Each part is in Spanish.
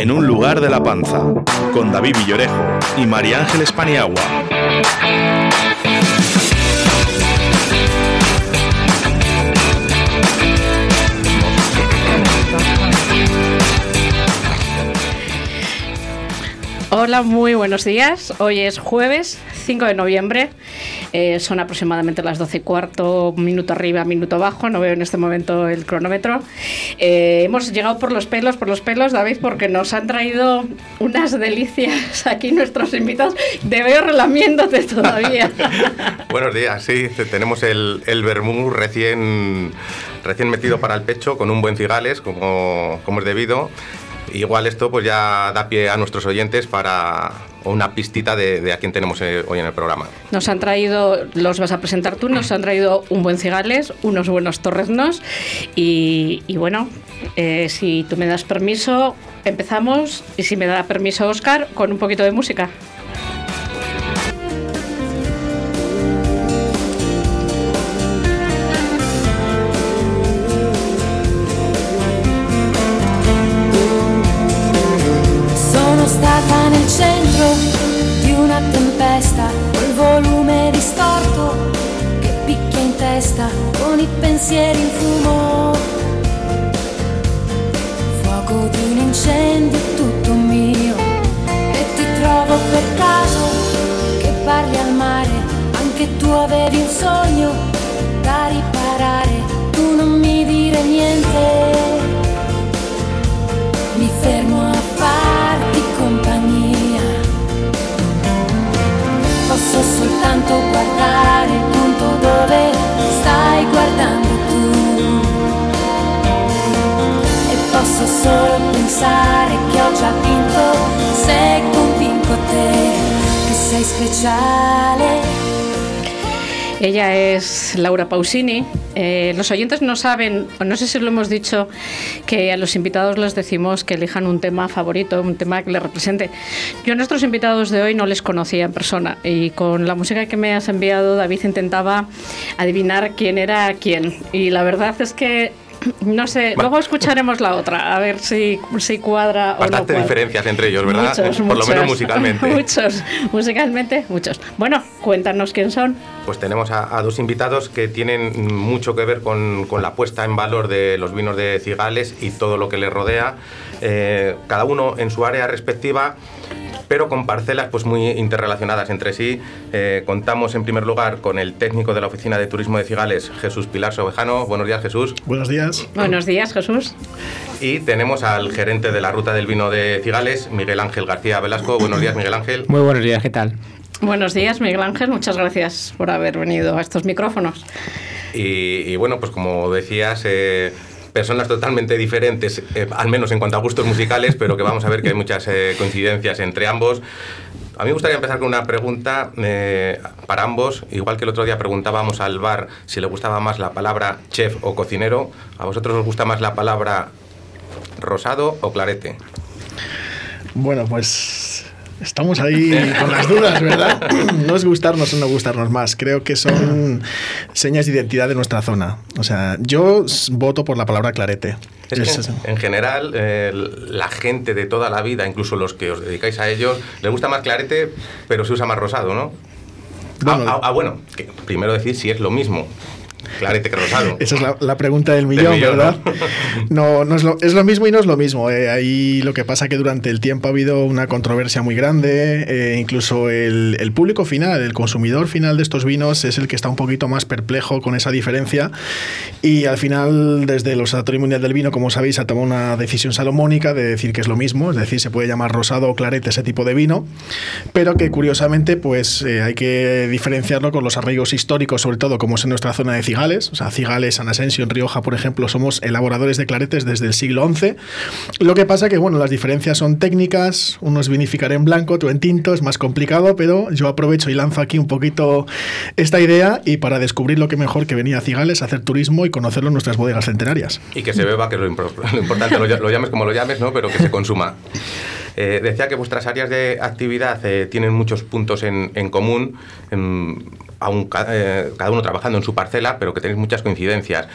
En un lugar de la panza, con David Villorejo y María Ángeles Paniagua. Hola, muy buenos días. Hoy es jueves 5 de noviembre. Eh, son aproximadamente las 12 y cuarto, minuto arriba, minuto abajo. No veo en este momento el cronómetro. Eh, hemos llegado por los pelos, por los pelos, David, porque nos han traído unas delicias aquí nuestros invitados. Te veo relamiéndote todavía. buenos días, sí. Tenemos el, el vermú recién, recién metido para el pecho con un buen cigales, como, como es debido igual esto pues ya da pie a nuestros oyentes para una pistita de, a quién tenemos eh, hoy en el programa. Nos han traído, los vas a presentar tú, nos han traído un buen cigales, unos buenos torreznos y, bueno, eh, si tú me das permiso, empezamos y si me da permiso Oscar, con un poquito de música. Pensieri in fumo. Fuoco di un incendio tutto mio. E ti trovo per caso che parli al mare. Anche tu avevi un sogno da riparare. Tu non mi dire niente. Soltanto guardare il punto dove stai guardando. posso solo pensare che ho già vinto se convinco te che sei speciale. Ella es Laura Pausini. Eh, los oyentes no saben, o no sé si lo hemos dicho, que a los invitados les decimos que elijan un tema favorito, un tema que les represente. Yo a nuestros invitados de hoy no les conocía en persona y con la música que me has enviado, David intentaba adivinar quién era quién. Y la verdad es que no sé, luego escucharemos la otra, a ver si, si cuadra o no cuadra. diferencias entre ellos, ¿verdad? Por lo menos musicalmente. muchos, musicalmente, muchos. Bueno, cuéntanos quién son. Pues tenemos a, dos invitados que tienen mucho que ver con, con, la puesta en valor de los vinos de Cigales y todo lo que les rodea. Eh, cada uno en su área respectiva pero con parcelas pues muy interrelacionadas entre sí. Eh, contamos en primer lugar con el técnico de la Oficina de Turismo de Cigales, Jesús Pilar Sobejano. Buenos días, Jesús. Buenos días. Buenos días, Jesús. Y tenemos al gerente de la Ruta del Vino de Cigales, Miguel Ángel García Velasco. Buenos días, Miguel Ángel. Muy buenos días, ¿qué tal? Buenos días, Miguel Ángel. Muchas gracias por haber venido a estos micrófonos. Y, bueno, pues como decías, eh, personas totalmente diferentes, eh, al menos en cuanto a gustos musicales, pero que vamos a ver que hay muchas eh, coincidencias entre ambos. A mí me gustaría empezar con una pregunta eh, para ambos. Igual que el otro día preguntábamos al bar si le gustaba más la palabra chef o cocinero, ¿a vosotros os gusta más la palabra rosado o clarete? Bueno, pues Estamos ahí con las dudas, ¿verdad? No es gustarnos o no gustarnos más. Creo que son señas de identidad de nuestra zona. O sea, yo voto por la palabra clarete. en general, eh, la gente de toda la vida, incluso los que os dedicáis a ellos, les gusta más clarete, pero se usa más rosado, ¿no? Bueno, ah, ah, bueno primero decir si es lo mismo. Clarete que rosado. Esa es la, pregunta del millón, ¿verdad? No, no, es, lo, es, lo, mismo y no es lo mismo. Eh. Ahí lo que pasa es que durante el tiempo ha habido una controversia muy grande. Eh, incluso el, el, público final, el consumidor final de estos vinos es el que está un poquito más perplejo con esa diferencia. Y al final, desde el Observatorio Mundial del Vino, como sabéis, ha tomado una decisión salomónica de decir que es lo mismo. Es decir, se puede llamar rosado o clarete ese tipo de vino. Pero que curiosamente, pues eh, hay que diferenciarlo con los arraigos históricos, sobre todo como es en nuestra zona de Cigales, o sea, Cigales, San Asensio, en Rioja, por ejemplo, somos elaboradores de claretes desde el siglo XI. Lo que pasa que, bueno, las diferencias son técnicas, uno es vinificar en blanco, otro en tinto, es más complicado, pero yo aprovecho y lanzo aquí un poquito esta idea y para descubrir lo que mejor que venía a Cigales, hacer turismo y conocerlo en nuestras bodegas centenarias. Y que se beba, que es lo, importante, lo, llames como lo llames, ¿no? pero que se consuma. Eh, decía que vuestras áreas de actividad eh, tienen muchos puntos en, común aún eh, cada uno trabajando en su parcela, pero que tenéis muchas coincidencias.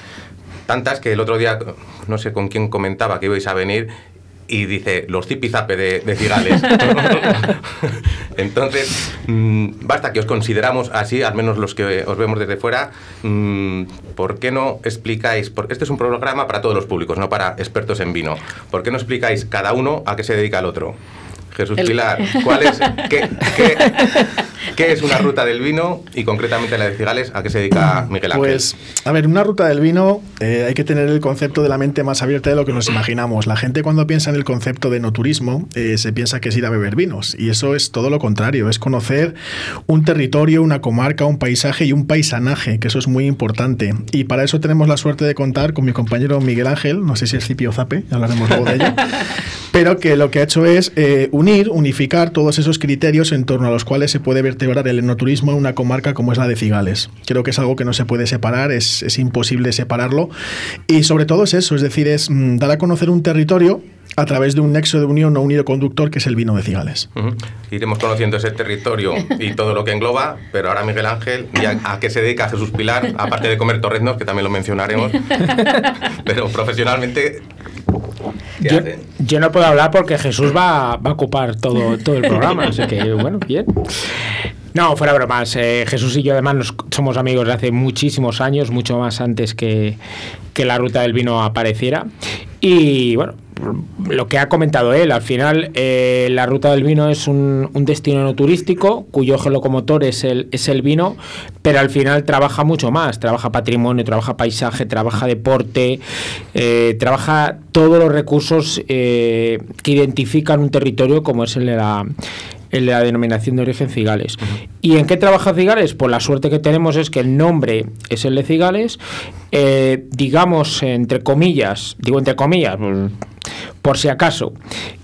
Tantas que el otro día, no sé con quién comentaba que ibais a venir y dice los zipizape de, de cigales. Entonces, mm, basta que os consideramos así, al menos los que os vemos desde fuera, mm, ¿por qué no explicáis? Porque este es un programa para todos los públicos, no para expertos en vino. ¿Por qué no explicáis cada uno a qué se dedica el otro? Jesús Pilar, ¿cuál es, qué, qué, es una ruta del vino y concretamente la de Cigales? ¿A qué se dedica Miguel Ángel? Pues, a ver, una ruta del vino eh, hay que tener el concepto de la mente más abierta de lo que nos imaginamos. La gente cuando piensa en el concepto de no turismo eh, se piensa que es ir a beber vinos y eso es todo lo contrario, es conocer un territorio, una comarca, un paisaje y un paisanaje, que eso es muy importante. Y para eso tenemos la suerte de contar con mi compañero Miguel Ángel, no sé si es Cipio Zape, ya hablaremos luego de ello, pero que lo que ha hecho es eh, unir, unificar todos esos criterios en torno a los cuales se puede vertebrar el enoturismo en una comarca como es la de Cigales. Creo que es algo que no se puede separar, es, es imposible separarlo. Y sobre todo es eso, es decir, es mm, dar a conocer un territorio a través de un nexo de unión o un hilo conductor que es el vino de Cigales. Uh -huh. Iremos conociendo ese territorio y todo lo que engloba, pero ahora Miguel Ángel, ¿y a, a, qué se dedica Jesús Pilar? Aparte de comer torreznos, que también lo mencionaremos, pero profesionalmente... Yo, yo, no puedo hablar porque Jesús va, va a ocupar todo, todo el programa, así que bueno, bien. No, fuera bromas. Eh, Jesús y yo además nos, somos amigos de hace muchísimos años, mucho más antes que, que la ruta del vino apareciera. Y bueno, lo que ha comentado él, al final eh, la ruta del vino es un, destino no turístico cuyo eje locomotor es el, es el vino, pero al final trabaja mucho más, trabaja patrimonio, trabaja paisaje, trabaja deporte, eh, trabaja todos los recursos que identifican un territorio como es el de la, de la denominación de origen Cigales. ¿Y en qué trabaja Cigales? Pues la suerte que tenemos es que el nombre es el de Cigales, eh, digamos, entre comillas, digo entre comillas, por si acaso,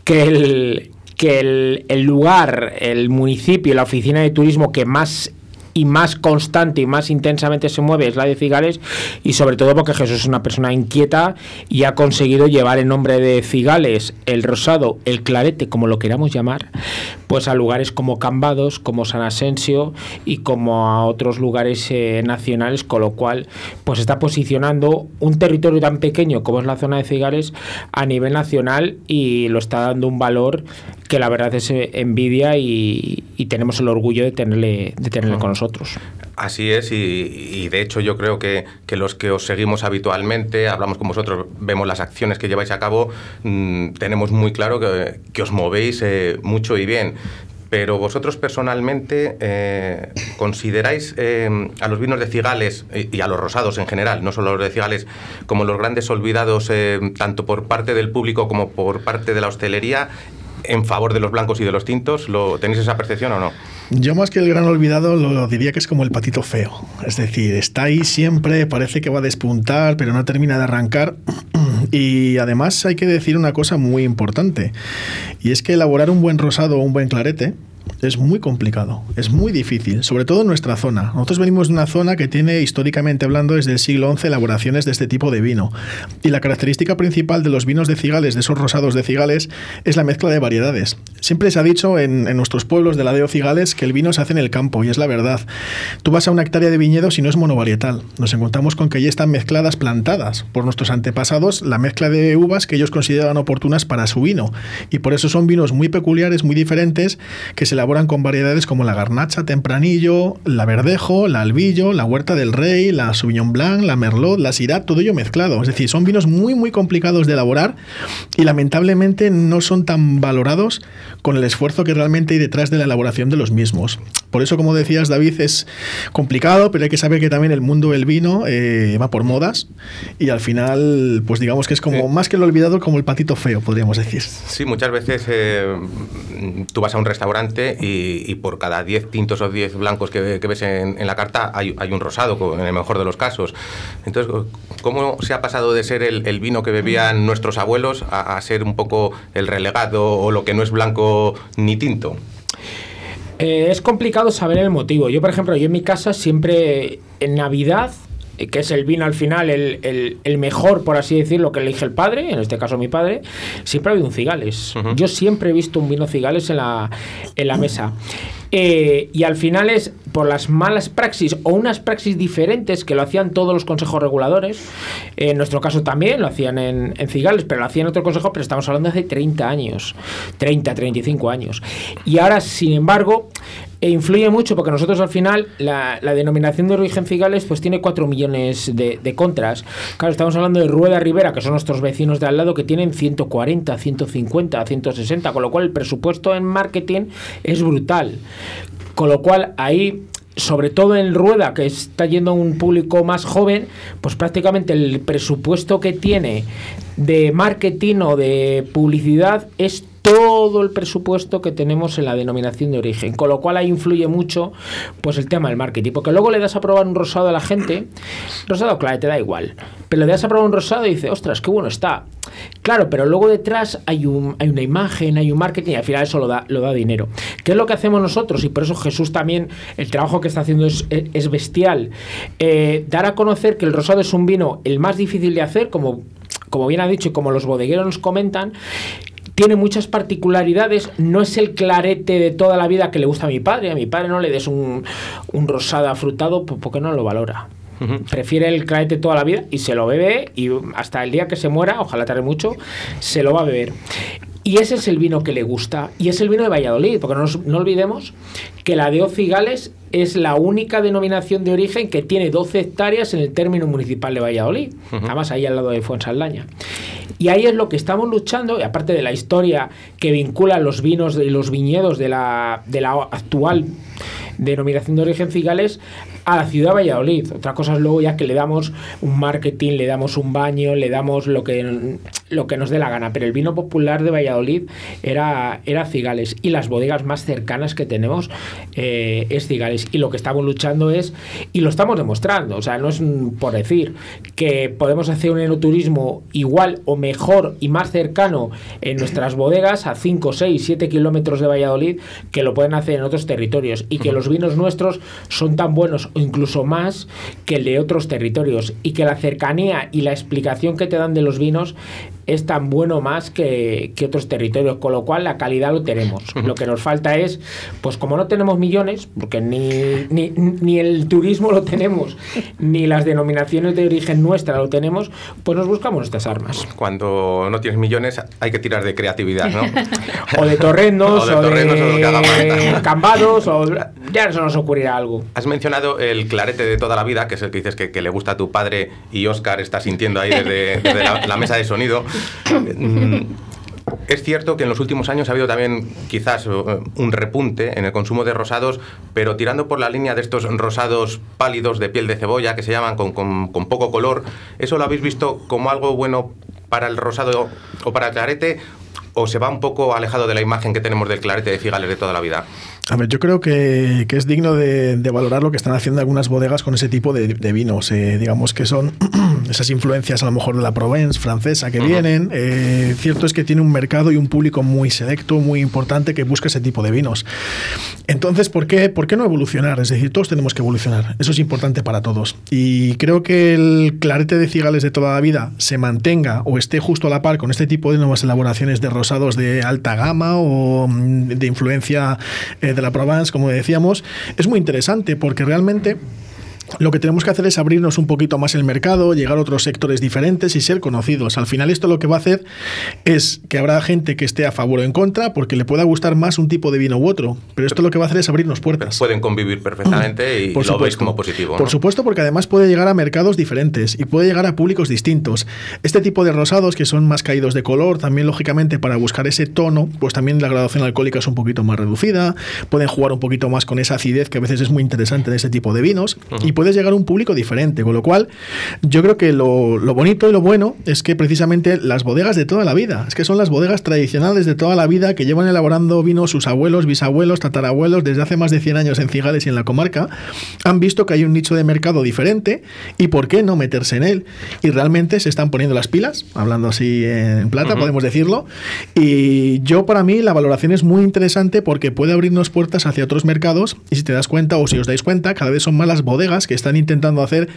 que el, que el, el lugar, el municipio, la oficina de turismo que más y más constante y más intensamente se mueve es la de Cigales y sobre todo porque Jesús es una persona inquieta y ha conseguido llevar el nombre de Cigales, el rosado, el clarete, como lo queramos llamar, pues a lugares como Cambados, como San Asensio y como a otros lugares eh, nacionales, con lo cual pues está posicionando un territorio tan pequeño como es la zona de Cigales a nivel nacional y lo está dando un valor que la verdad es eh, envidia y, y tenemos el orgullo de tenerle, de tenerle con nosotros. Así es, y, y, de hecho yo creo que, que, los que os seguimos habitualmente, hablamos con vosotros, vemos las acciones que lleváis a cabo, mmm, tenemos muy claro que, que os movéis eh, mucho y bien. Pero vosotros personalmente eh, consideráis eh, a los vinos de Cigales y, a los rosados en general, no solo los de Cigales, como los grandes olvidados eh, tanto por parte del público como por parte de la hostelería en favor de los blancos y de los tintos? ¿Lo, ¿Tenéis esa percepción o no? Yo más que el gran olvidado lo diría que es como el patito feo. Es decir, está ahí siempre, parece que va a despuntar, pero no termina de arrancar. Y además hay que decir una cosa muy importante, y es que elaborar un buen rosado o un buen clarete es muy complicado, es muy difícil, sobre todo en nuestra zona. Nosotros venimos de una zona que tiene, históricamente hablando, desde el siglo XI elaboraciones de este tipo de vino. Y la característica principal de los vinos de cigales, de esos rosados de cigales, es la mezcla de variedades. Siempre se ha dicho en, nuestros pueblos de la Deo Cigales que el vino se hace en el campo, y es la verdad. Tú vas a una hectárea de viñedos y no es monovarietal. Nos encontramos con que ya están mezcladas, plantadas por nuestros antepasados, la mezcla de uvas que ellos consideran oportunas para su vino. Y por eso son vinos muy peculiares, muy diferentes, que se elaboran con variedades como la garnacha, tempranillo, la verdejo, la albillo, la huerta del rey, la sauvignon blanc, la merlot, la syrah, todo ello mezclado. Es decir, son vinos muy muy complicados de elaborar y lamentablemente no son tan valorados con el esfuerzo que realmente hay detrás de la elaboración de los mismos. Por eso, como decías, David, es complicado, pero hay que saber que también el mundo del vino eh, va por modas y al final, pues digamos que es como sí. más que lo olvidado, como el patito feo, podríamos decir. Sí, muchas veces eh, tú vas a un restaurante y, por cada 10 tintos o 10 blancos que, ves en, la carta hay, un rosado, en el mejor de los casos. Entonces, ¿cómo se ha pasado de ser el, vino que bebían nuestros abuelos a, ser un poco el relegado o lo que no es blanco ni tinto? Eh, es complicado saber el motivo. Yo, por ejemplo, yo en mi casa siempre en Navidad que es el vino al final el, el, el, mejor, por así decirlo, que elige el padre, en este caso mi padre, siempre ha habido un cigales. Uh -huh. Yo siempre he visto un vino cigales en la, en la mesa. Eh, y al final es por las malas praxis o unas praxis diferentes que lo hacían todos los consejos reguladores. En nuestro caso también lo hacían en, en Cigales, pero lo hacían en otro consejo, pero estamos hablando de hace 30 años, 30, 35 años. Y ahora, sin embargo, e influye mucho porque nosotros al final la, denominación de origen Cigales pues tiene 4 millones de, de, contras. Claro, estamos hablando de Rueda Rivera, que son nuestros vecinos de al lado, que tienen 140, 150, 160, con lo cual el presupuesto en marketing es brutal. Con lo cual ahí sobre todo en Rueda, que está yendo a un público más joven, pues prácticamente el presupuesto que tiene de marketing o de publicidad es todo el presupuesto que tenemos en la denominación de origen, con lo cual ahí influye mucho pues el tema del marketing, porque luego le das a probar un rosado a la gente, rosado claro, te da igual, pero le das a probar un rosado y dice, ostras, qué bueno está. Claro, pero luego detrás hay, un, hay una imagen, hay un marketing y al final eso lo da, lo da dinero. ¿Qué es lo que hacemos nosotros? Y por eso Jesús también, el trabajo que está haciendo es, es bestial. Eh, dar a conocer que el rosado es un vino el más difícil de hacer, como como bien ha dicho y como los bodegueros nos comentan, tiene muchas particularidades, no es el clarete de toda la vida que le gusta a mi padre, a mi padre no le des un, un rosado afrutado porque no lo valora. Prefiere el clarete toda la vida y se lo bebe y hasta el día que se muera, ojalá tarde mucho, se lo va a beber. Y ese es el vino que le gusta. Y es el vino de Valladolid, porque no, no olvidemos que la de Ocigales es la única denominación de origen que tiene 12 hectáreas en el término municipal de Valladolid, además ahí al lado de Fuensaldaña. Y ahí es lo que estamos luchando, y aparte de la historia que vincula los vinos y los viñedos de la, de la actual denominación de origen Cigales a la ciudad de Valladolid. Otra cosa es luego ya que le damos un marketing, le damos un baño, le damos lo que, lo que nos dé la gana. Pero el vino popular de Valladolid era, era Cigales y las bodegas más cercanas que tenemos eh, es Cigales. Y lo que estamos luchando es, y lo estamos demostrando, o sea, no es por decir que podemos hacer un enoturismo igual o mejor y más cercano en nuestras bodegas a 5, 6, 7 kilómetros de Valladolid que lo pueden hacer en otros territorios y que los vinos nuestros son tan buenos o incluso más que el de otros territorios y que la cercanía y la explicación que te dan de los vinos es tan bueno más que, que otros territorios, con lo cual la calidad lo tenemos. Lo que nos falta es, pues como no tenemos millones, porque ni, ni, ni, el turismo lo tenemos, ni las denominaciones de origen nuestra lo tenemos, pues nos buscamos nuestras armas. Cuando no tienes millones hay que tirar de creatividad, ¿no? o de torrendos, o de, o de cambados, o ya se nos ocurrirá algo. Has mencionado el clarete de toda la vida, que es el que dices que, que le gusta a tu padre y Oscar está sintiendo ahí desde, desde la, la mesa de sonido. Es cierto que en los últimos años ha habido también quizás un repunte en el consumo de rosados, pero tirando por la línea de estos rosados pálidos de piel de cebolla que se llaman con, con, con poco color, ¿eso lo habéis visto como algo bueno para el rosado o para el clarete o se va un poco alejado de la imagen que tenemos del clarete de Figales de toda la vida? A ver, yo creo que, que es digno de, de, valorar lo que están haciendo algunas bodegas con ese tipo de, de vinos. Eh, digamos que son esas influencias a lo mejor de la Provence francesa que uh -huh. vienen. Eh, cierto es que tiene un mercado y un público muy selecto, muy importante que busca ese tipo de vinos. Entonces, ¿por qué, ¿por qué no evolucionar? Es decir, todos tenemos que evolucionar. Eso es importante para todos. Y creo que el clarete de cigales de toda la vida se mantenga o esté justo a la par con este tipo de nuevas elaboraciones de rosados de alta gama o de influencia eh, de la Provence, como decíamos, es muy interesante porque realmente lo que tenemos que hacer es abrirnos un poquito más el mercado, llegar a otros sectores diferentes y ser conocidos. Al final esto lo que va a hacer es que habrá gente que esté a favor o en contra porque le pueda gustar más un tipo de vino u otro. Pero esto lo que va a hacer es abrirnos puertas. Pueden convivir perfectamente y, Por lo supuesto. veis como positivo. Por supuesto, porque además puede llegar a mercados diferentes y puede llegar a públicos distintos. Este tipo de rosados que son más caídos de color, también lógicamente para buscar ese tono, pues también la graduación alcohólica es un poquito más reducida, pueden jugar un poquito más con esa acidez que a veces es muy interesante en este tipo de vinos uh -huh. y puedes llegar a un público diferente, con lo cual yo creo que lo, lo, bonito y lo bueno es que precisamente las bodegas de toda la vida, es que son las bodegas tradicionales de toda la vida que llevan elaborando vino sus abuelos, bisabuelos, tatarabuelos desde hace más de 100 años en Cigales y en la comarca, han visto que hay un nicho de mercado diferente y por qué no meterse en él. Y realmente se están poniendo las pilas, hablando así en plata, uh -huh. podemos decirlo. Y yo para mí la valoración es muy interesante porque puede abrirnos puertas hacia otros mercados y si te das cuenta o si os dais cuenta, cada vez son más las bodegas personas que están intentando hacer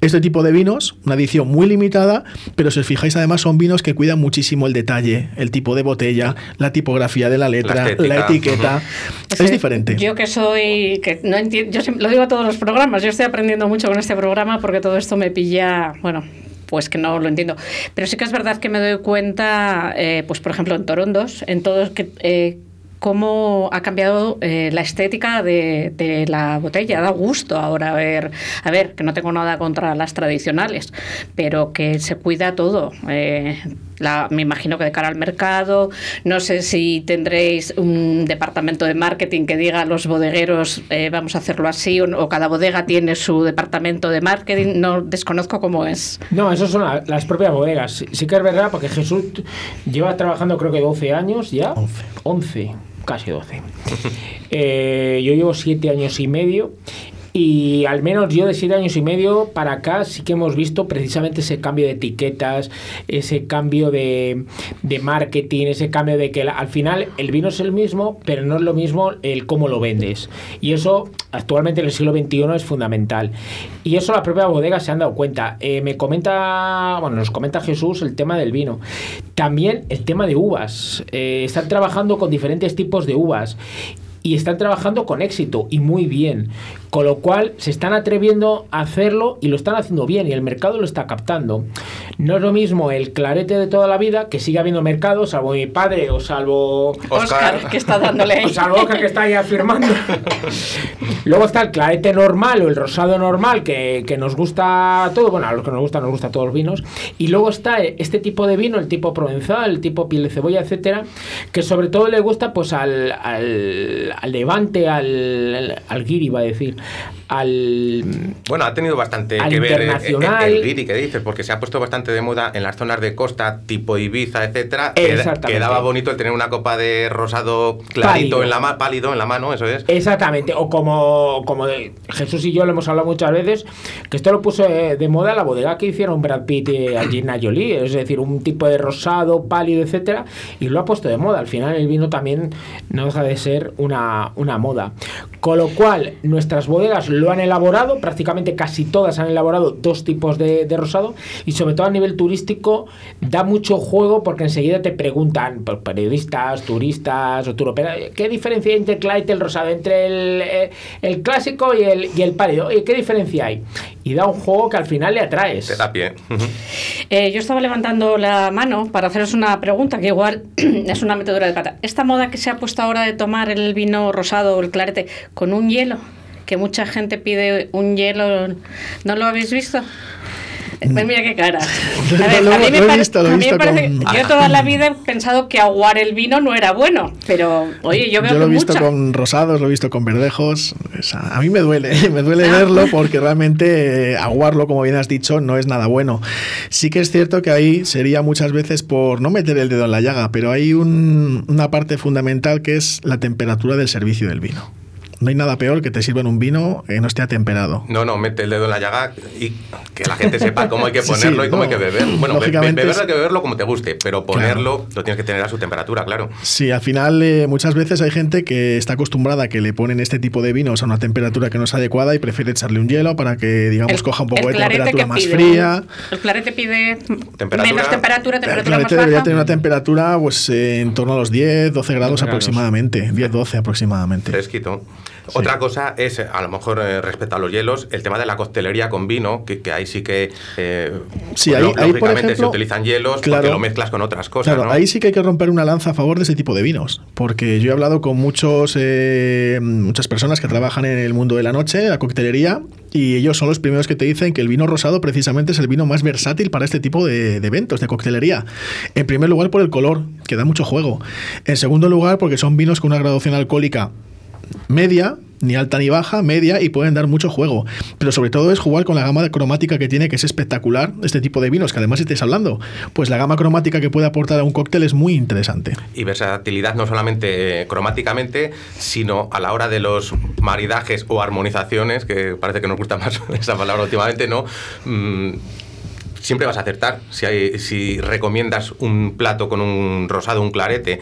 este tipo de vinos, una edición muy limitada, pero si os fijáis además son vinos que cuidan muchísimo el detalle, el tipo de botella, la tipografía de la letra, la, etiqueta. Es, diferente. Yo que soy, que no entiendo, yo lo digo a todos los programas, yo estoy aprendiendo mucho con este programa porque todo esto me pilla, bueno, pues que no lo entiendo. Pero sí que es verdad que me doy cuenta, eh, pues por ejemplo en Torondos, en todos que... Eh, cómo ha cambiado eh, la estética de, la botella. Da gusto ahora ver, a ver, que no tengo nada contra las tradicionales, pero que se cuida todo. me imagino que de cara al mercado, no sé si tendréis un departamento de marketing que diga a los bodegueros vamos a hacerlo así, o, cada bodega tiene su departamento de marketing, no desconozco cómo es. No, eso son las propias bodegas. Sí, que es verdad, porque Jesús lleva trabajando creo que 12 años ya. 11. 11 casi 12. Eh, yo llevo 7 años y medio y al menos yo de siete años y medio para acá sí que hemos visto precisamente ese cambio de etiquetas, ese cambio de, de marketing, ese cambio de que al final el vino es el mismo, pero no es lo mismo el cómo lo vendes. Y eso actualmente en el siglo XXI es fundamental. Y eso la propia bodega se han dado cuenta. Eh, me comenta, bueno, nos comenta Jesús el tema del vino. También el tema de uvas. Eh, están trabajando con diferentes tipos de uvas y están trabajando con éxito y muy bien. Con lo cual se están atreviendo a hacerlo y lo están haciendo bien y el mercado lo está captando. No es lo mismo el clarete de toda la vida, que sigue habiendo mercado, salvo mi padre o salvo Oscar, que está dándole. O salvo Oscar que está ahí afirmando. Luego está el clarete normal o el rosado normal, que, nos gusta todo. Bueno, a los que nos gusta, nos gusta todos los vinos. Y luego está este tipo de vino, el tipo provenzal, el tipo piel de cebolla, etcétera, que sobre todo le gusta pues al, al, al levante, al, al, al guiri, va a decir al. Bueno, ha tenido bastante que ver eh, el, el, que dices, porque se ha puesto bastante de moda en las zonas de costa, tipo Ibiza, etcétera. Quedaba bonito el tener una copa de rosado clarito en la pálido en la mano, eso es. Exactamente, o como, como Jesús y yo lo hemos hablado muchas veces, que esto lo puso eh, de moda la bodega que hicieron Brad Pitt y Gina Jolie, es decir, un tipo de rosado, pálido, etcétera, y lo ha puesto de moda. Al final el vino también no deja de ser una, una moda. Con lo cual, nuestras bodegas lo han elaborado, prácticamente casi todas han elaborado dos tipos de, rosado y sobre todo a nivel turístico da mucho juego porque enseguida te preguntan periodistas, turistas o turoperadores, ¿qué diferencia hay entre el Clyde y el rosado? Entre el, eh, el, clásico y el, y el pálido. ¿Qué diferencia hay? Y da un juego que al final le atraes. Te da pie. Eh, yo estaba levantando la mano para haceros una pregunta que igual es una metedura de cata. Esta moda que se ha puesto ahora de tomar el vino rosado o el clarete con un hielo que mucha gente pide un hielo. ¿No lo habéis visto? Pues mira qué cara. Yo toda la vida he pensado que aguar el vino no era bueno, pero oye, yo veo yo lo he visto con rosados, lo he visto con verdejos. a mí me duele, me duele ah. verlo porque realmente eh, aguarlo, como bien has dicho, no es nada bueno. Sí que es cierto que ahí sería muchas veces por no meter el dedo en la llaga, pero hay una parte fundamental que es la temperatura del servicio del vino no hay nada peor que te sirvan un vino que no esté atemperado. No, no, mete el dedo en la llaga y que la gente sepa cómo hay que ponerlo y cómo hay que beber. Bueno, beberlo hay que beberlo como te guste, pero ponerlo lo tienes que tener a su temperatura, claro. Sí, al final eh, muchas veces hay gente que está acostumbrada a que le ponen este tipo de vinos a una temperatura que no es adecuada y prefiere echarle un hielo para que, digamos, coja un poco de temperatura más fría. El clarete pide menos temperatura, temperatura el clarete debería tener una temperatura pues eh, en torno a los 10, 12 grados aproximadamente, 10, 12 aproximadamente. Fresquito. Otra cosa es, a lo mejor eh, respecto a los hielos, el tema de la coctelería con vino, que, ahí sí que eh, sí, ahí, lógicamente se utilizan hielos porque lo mezclas con otras cosas. Claro, ahí sí que hay que romper una lanza a favor de ese tipo de vinos, porque yo he hablado con muchos eh, muchas personas que trabajan en el mundo de la noche, la coctelería, y ellos son los primeros que te dicen que el vino rosado precisamente es el vino más versátil para este tipo de, de eventos, de coctelería. En primer lugar por el color, que da mucho juego. En segundo lugar porque son vinos con una graduación alcohólica media, ni alta ni baja, media y pueden dar mucho juego. Pero sobre todo es jugar con la gama cromática que tiene, que es espectacular este tipo de vinos, que además estáis hablando. Pues la gama cromática que puede aportar a un cóctel es muy interesante. Y versatilidad no solamente eh, cromáticamente, sino a la hora de los maridajes o armonizaciones, que parece que nos gusta más esa palabra últimamente, ¿no? Mm, siempre vas a acertar. Si, hay, si recomiendas un plato con un rosado, un clarete,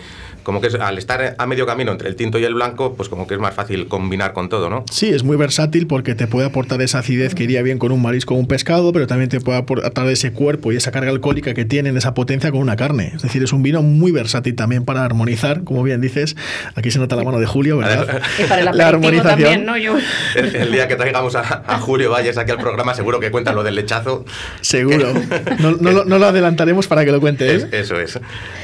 como que es, al estar a medio camino entre el tinto y el blanco, pues como que es más fácil combinar con todo, ¿no? Sí, es muy versátil porque te puede aportar esa acidez que iría bien con un marisco o un pescado, pero también te puede aportar ese cuerpo y esa carga alcohólica que tienen, esa potencia con una carne. Es decir, es un vino muy versátil también para armonizar, como bien dices. Aquí se nota la mano de Julio, ¿verdad? Y para el la armonización. También, ¿no? Yo... El, día que traigamos a, Julio Valles aquí al programa, seguro que cuenta lo del lechazo. Seguro. No, no, lo adelantaremos para que lo cuente él. eso es.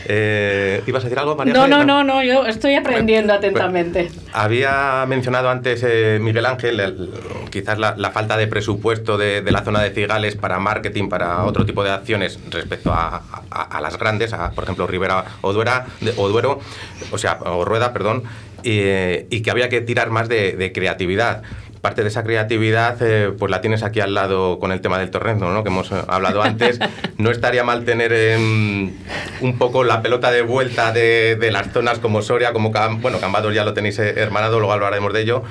Eh, ¿Ibas a decir algo, María? No, no, no, no, yo estoy aprendiendo atentamente. había mencionado antes eh, Miguel Ángel quizás la, falta de presupuesto de, la zona de Cigales para marketing, para otro tipo de acciones respecto a, las grandes, a, por ejemplo, Rivera o, Duera, o Duero, o sea, o Rueda, perdón, y, que había que tirar más de creatividad parte de esa creatividad eh, pues la tienes aquí al lado con el tema del torrendo, ¿no? que hemos eh, hablado antes. No estaría mal tener em, un poco la pelota de vuelta de, las zonas como Soria, como bueno, Cambados ya lo tenéis eh, hermanado, luego hablaremos de ello,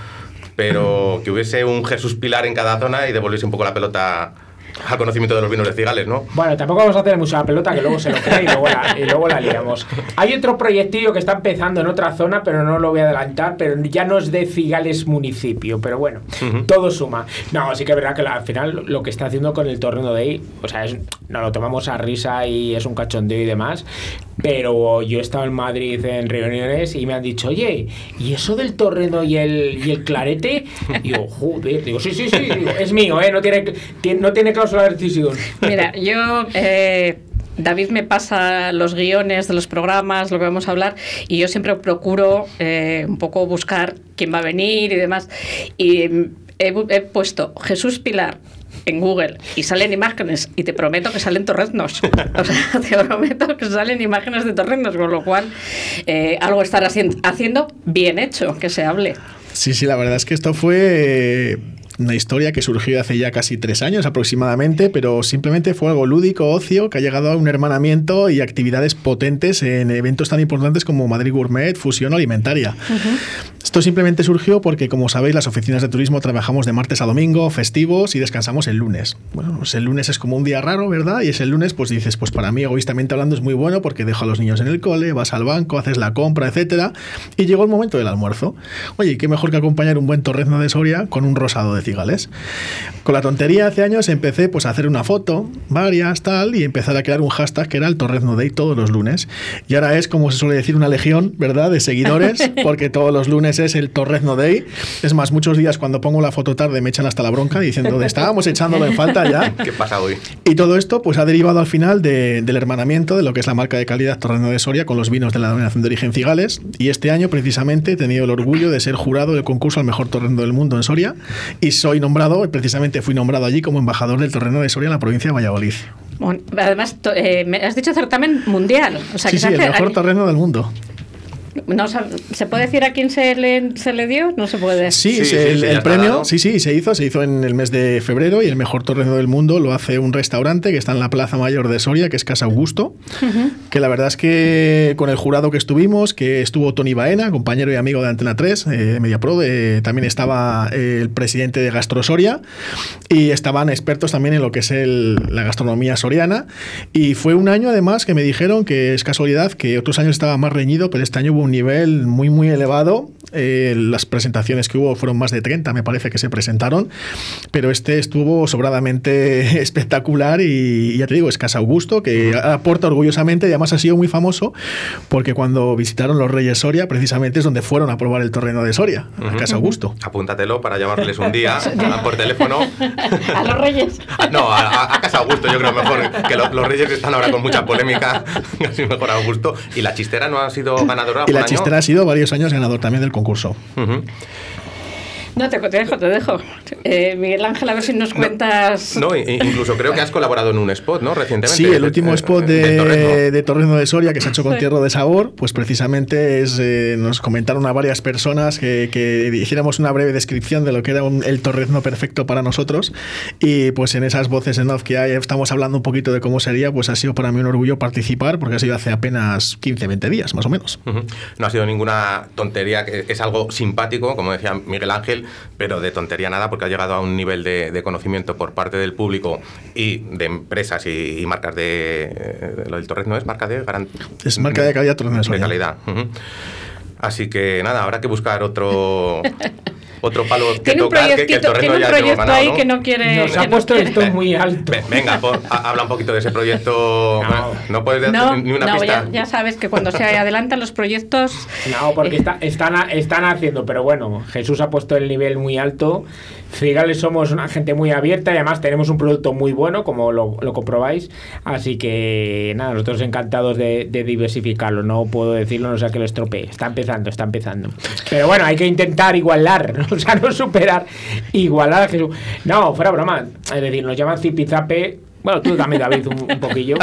pero que hubiese un Jesús Pilar en cada zona y devolviese un poco la pelota al conocimiento de los vinos de Cigales, ¿no? Bueno, tampoco vamos a hacer mucho la pelota que luego se lo cree y luego, la, y luego la liamos. Hay otro proyectillo que está empezando en otra zona, pero no lo voy a adelantar, pero ya no es de Cigales municipio, pero bueno, todo suma. No, sí que es verdad que al final lo que está haciendo con el torneo de ahí, o sea, es, no lo tomamos a risa y es un cachondeo y demás, pero yo he estado en Madrid en reuniones y me han dicho, oye, ¿y eso del torreno y el, y el clarete? Y digo, joder, digo, sí, sí, sí, es mío, ¿eh? No tiene, no tiene cláusula de decisión. Mira, yo... Eh, David me pasa los guiones de los programas, lo que vamos a hablar, y yo siempre procuro eh, un poco buscar quién va a venir y demás. Y he puesto Jesús Pilar, en Google y salen imágenes y te prometo que salen torreznos. O sea, te prometo que salen imágenes de torreznos, con lo cual eh, algo estará haciendo bien hecho, que se hable. Sí, sí, la verdad es que esto fue una historia que surgió hace ya casi tres años aproximadamente, pero simplemente fue algo lúdico, ocio, que ha llegado a un hermanamiento y actividades potentes en eventos tan importantes como Madrid Gourmet, Fusión Alimentaria. Esto simplemente surgió porque, como sabéis, las oficinas de turismo trabajamos de martes a domingo, festivos y descansamos el lunes. Bueno, pues el lunes es como un día raro, ¿verdad? Y es el lunes, pues dices, pues para mí, egoístamente hablando, es muy bueno porque dejo a los niños en el cole, vas al banco, haces la compra, etcétera, y llegó el momento del almuerzo. Oye, qué mejor que acompañar un buen torrezno de Soria con un rosado de cigales. Con la tontería hace años empecé pues a hacer una foto, varias, tal, y empezar a crear un hashtag que era el Torrezno Day todos los lunes. Y ahora es, como se suele decir, una legión, ¿verdad?, de seguidores, porque todos los lunes es el Torrezno Day. Es más, muchos días cuando pongo la foto tarde me echan hasta la bronca diciendo, estábamos echándolo en falta ya? ¿Qué pasa hoy? Y todo esto pues ha derivado al final del hermanamiento de lo que es la marca de calidad Torrezno de Soria con los vinos de la denominación de origen Cigales. Y este año precisamente he tenido el orgullo de ser jurado del concurso al mejor torrendo del mundo en Soria y soy nombrado, precisamente fui nombrado allí como embajador del torreno de Soria en la provincia de Valladolid. además, eh, me has dicho certamen mundial. O sea, sí, sí, el mejor torreno del mundo. No, ¿Se puede decir a quién se le, se le dio? No se puede. Sí, el, premio, sí, sí, se hizo, se hizo en el mes de febrero y el mejor torneo del mundo lo hace un restaurante que está en la Plaza Mayor de Soria, que es Casa Augusto, que la verdad es que con el jurado que estuvimos, que estuvo Tony Baena, compañero y amigo de Antena 3, eh, Media Pro, también estaba eh, el presidente de Gastro Soria y estaban expertos también en lo que es la gastronomía soriana y fue un año además que me dijeron que es casualidad que otros años estaba más reñido, pero este año hubo un nivel muy, muy elevado. Eh, las presentaciones que hubo fueron más de 30, me parece que se presentaron, pero este estuvo sobradamente espectacular y, ya te digo, es Casa Augusto, que aporta orgullosamente y además ha sido muy famoso porque cuando visitaron los Reyes Soria, precisamente es donde fueron a probar el torreno de Soria, a Casa Augusto. Apúntatelo para llamarles un día por teléfono. ¿A los Reyes? No, a, Casa Augusto, yo creo mejor que los, Reyes están ahora con mucha polémica, casi mejor Augusto. ¿Y la chistera no ha sido ganadora? La Chistera ha sido varios años ganador también del concurso. No, te, dejo, te dejo. Eh, Miguel Ángel, a ver si nos cuentas. No, incluso creo que has colaborado en un spot, ¿no? Recientemente. Sí, el último spot de, de, Torreno de Soria que se ha hecho con Tierra de Sabor, pues precisamente es, eh, nos comentaron a varias personas que, que, hiciéramos una breve descripción de lo que era el torrezno perfecto para nosotros. Y pues en esas voces en off que hay, estamos hablando un poquito de cómo sería, pues ha sido para mí un orgullo participar, porque ha sido hace apenas 15, 20 días, más o menos. No ha sido ninguna tontería, es algo simpático, como decía Miguel Ángel pero de tontería nada, porque ha llegado a un nivel de, conocimiento por parte del público y de empresas y, marcas de... Eh, lo del Torres no es marca de garantía. Es marca de calidad De calidad. Así que nada, habrá que buscar otro otro palo que tocar que, el terreno ya proyecto ganado, ahí que no quiere. Nos ha puesto esto muy alto. Venga, habla un poquito de ese proyecto. No, puedes dar ni una pista. Ya, ya, sabes que cuando se adelantan los proyectos. No, porque eh, están, están haciendo, pero bueno, Jesús ha puesto el nivel muy alto Cigales somos una gente muy abierta y además tenemos un producto muy bueno, como lo, comprobáis. Así que nada, nosotros encantados de, diversificarlo. No puedo decirlo, no sea que lo estropee. Está empezando, está empezando. Pero bueno, hay que intentar igualar, o sea, no superar, igualar a Jesús. No, fuera broma. Es decir, nos llaman zipizape bueno, tú también, David, un, poquillo.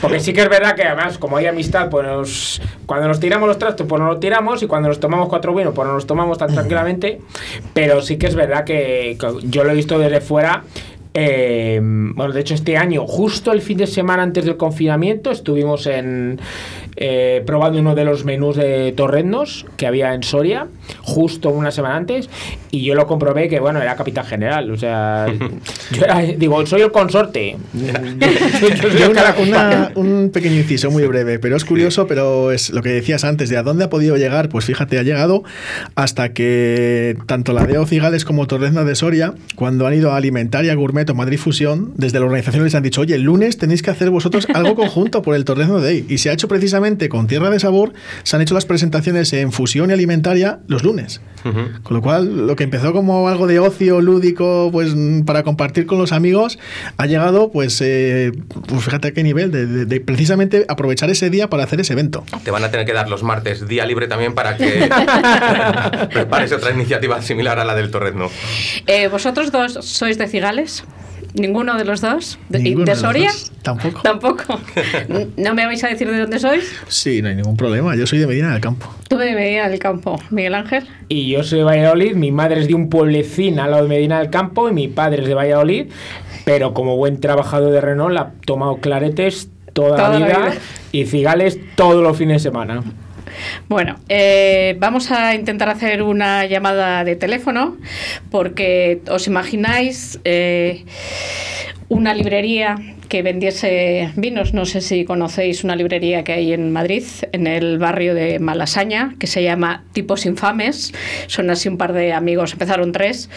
Porque sí que es verdad que además, como hay amistad, pues cuando nos tiramos los trastos, pues no los tiramos. Y cuando nos tomamos cuatro vinos, pues no nos tomamos tan tranquilamente. Pero sí que es verdad que, yo lo he visto desde fuera. Eh, bueno, de hecho, este año, justo el fin de semana antes del confinamiento, estuvimos en, eh, probando uno de los menús de torrendos que había en Soria, justo una semana antes, y yo lo comprobé que, bueno, era capitán general. O sea, yo era, digo, soy el consorte. un pequeño inciso muy breve, pero es curioso, pero es lo que decías antes, de a dónde ha podido llegar, pues fíjate, ha llegado hasta que tanto la de Cigales como Torrezno de Soria, cuando han ido a Alimentaria Gourmet o Madrid Fusión, desde la organización les han dicho, oye, el lunes tenéis que hacer vosotros algo conjunto por el Torrezno Day. Y se ha hecho precisamente con Tierra de Sabor se han hecho las presentaciones en fusión y alimentaria los lunes. Con lo cual, lo que empezó como algo de ocio lúdico, pues para compartir con los amigos, ha llegado, pues, eh, pues fíjate a qué nivel, de, precisamente aprovechar ese día para hacer ese evento. Te van a tener que dar los martes día libre también para que prepares otra iniciativa similar a la del Torrezno. Eh, ¿Vosotros dos sois de Cigales? ¿Ninguno de los dos? ¿De, Soria? Tampoco. Tampoco. ¿No me vais a decir de dónde sois? Sí, no hay ningún problema. Yo soy de Medina del Campo. Tú de Medina del Campo. Miguel Ángel. Y yo soy de Valladolid. Mi madre es de un pueblecín al lado de Medina del Campo y mi padre es de Valladolid. Pero como buen trabajador de Renault, ha tomado claretes toda, la, vida, y cigales todos los fines de semana. Bueno, eh, vamos a intentar hacer una llamada de teléfono porque os imagináis eh, una librería que vendiese vinos. No sé si conocéis una librería que hay en Madrid, en el barrio de Malasaña, que se llama Tipos Infames. Son así un par de amigos, empezaron tres,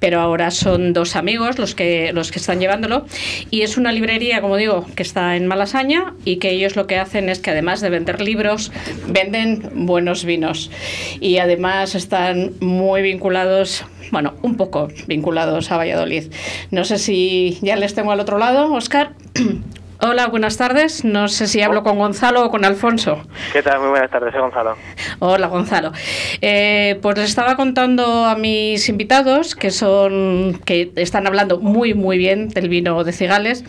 pero ahora son dos amigos los que, los que están llevándolo. Y es una librería, como digo, que está en Malasaña y que ellos lo que hacen es que además de vender libros, venden buenos vinos. Y además están muy vinculados bueno, un poco vinculados a Valladolid. No sé si ya les tengo al otro lado, Oscar. Hola, buenas tardes. No sé si hablo con Gonzalo o con Alfonso. ¿Qué tal? Muy buenas tardes, soy Gonzalo. Hola, Gonzalo. Eh, pues les estaba contando a mis invitados que son que están hablando muy muy bien del vino de Cigales,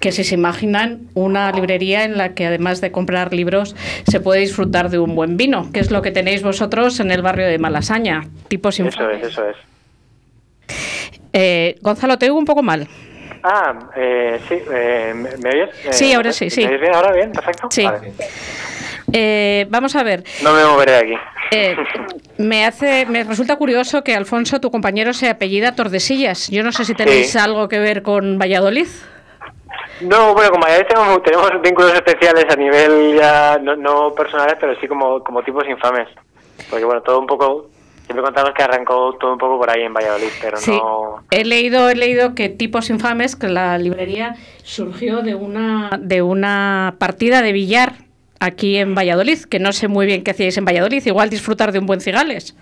que si se imaginan una librería en la que además de comprar libros se puede disfrutar de un buen vino, que es lo que tenéis vosotros en el barrio de Malasaña, tipo Eso es, eso es. Eh, Gonzalo, te oigo un poco mal. Ah, eh, sí, eh, ¿me, oyes? sí, ahora sí, sí. ¿Me oyes bien ahora? ¿Bien? ¿Perfecto? Sí. vamos a ver. No me moveré de aquí. me hace, me resulta curioso que Alfonso, tu compañero, se apellida Tordesillas. Yo no sé si tenéis algo que ver con Valladolid. No, bueno, con Valladolid tenemos, tenemos vínculos especiales a nivel ya no, no personales, pero sí como, como tipos infames. Porque bueno, todo un poco Siempre contamos que arrancó todo un poco por ahí en Valladolid, pero sí. no... He leído, he leído que Tipos Infames, que la librería surgió de una, de una partida de billar aquí en Valladolid, que no sé muy bien qué hacíais en Valladolid, igual disfrutar de un buen cigales.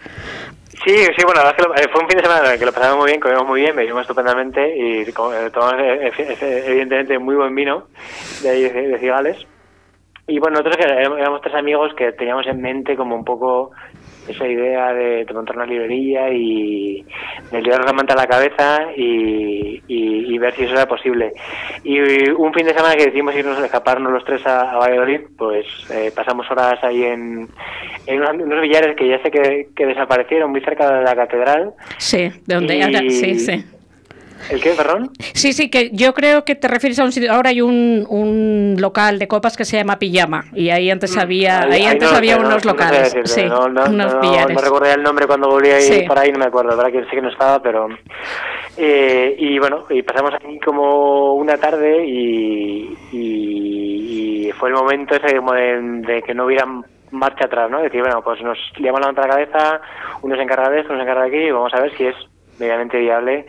Sí, sí, bueno, la verdad que fue un fin de semana que lo pasamos muy bien, comimos muy bien, bebimos estupendamente y eh, tomamos eh, eh, evidentemente muy buen vino de ahí de Cigales. Y bueno, nosotros éramos tres amigos que teníamos en mente como un poco esa idea de, montar una librería y de llevarnos la manta a la cabeza y, y, ver si eso era posible. Y un fin de semana que decidimos irnos a escaparnos los tres a, Valladolid, pues eh, pasamos horas ahí en, en unos, billares que ya sé que, desaparecieron muy cerca de la catedral. Sí, de donde sí, sí. ¿El qué, perdón? Sí, sí, que yo creo que te refieres a un sitio. Ahora hay un, un local de copas que se llama Pijama y ahí antes mm, había, ahí, antes había unos locales, sí, unos. No, recuerdo el nombre cuando volví ahí por ahí, no me acuerdo, verdad que sí que no estaba, pero eh, y bueno, y pasamos aquí como una tarde y, y, fue el momento ese como de, que no hubiera marcha atrás, ¿no? Decir, bueno, pues nos liamos la otra cabeza, uno se encarga de esto, uno se encarga de aquí y vamos a ver si es medianamente viable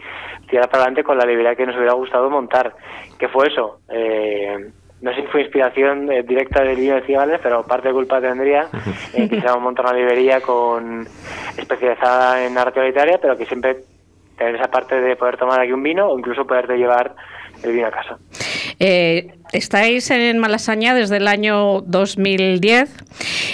tirar para adelante con la librería que nos hubiera gustado montar. ¿Qué fue eso? Eh, no sé si fue inspiración eh, directa del niño de Cigales, pero parte de culpa tendría. Eh, quisiéramos montar una librería con especializada en arte literaria, pero que siempre tener esa parte de poder tomar aquí un vino o incluso poderte llevar el vino a casa. Eh, estáis en Malasaña desde el año 2010.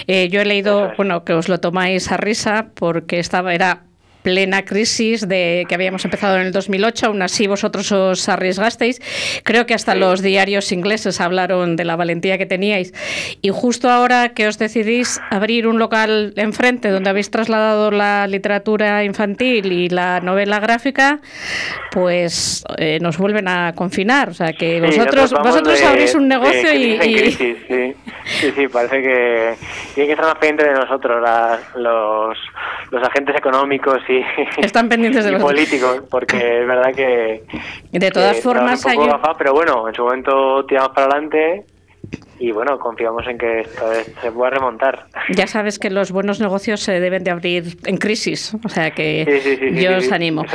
Eh, yo he leído, bueno, que os lo tomáis a risa porque estaba era plena crisis de que habíamos empezado en el 2008, aún así vosotros os arriesgasteis. Creo que hasta los diarios ingleses hablaron de la valentía que teníais. Y justo ahora que os decidís abrir un local enfrente donde habéis trasladado la literatura infantil y la novela gráfica, pues eh, nos vuelven a confinar. O sea que vosotros, vosotros abrís un negocio y... sí. sí. parece que tiene que estar más pendiente de nosotros, los, los agentes económicos están pendientes de los políticos, porque es verdad que de todas formas hay pero bueno, en su momento tiramos para adelante y bueno, confiamos en que esto se pueda remontar. Ya sabes que los buenos negocios se deben de abrir en crisis, o sea que yo os animo.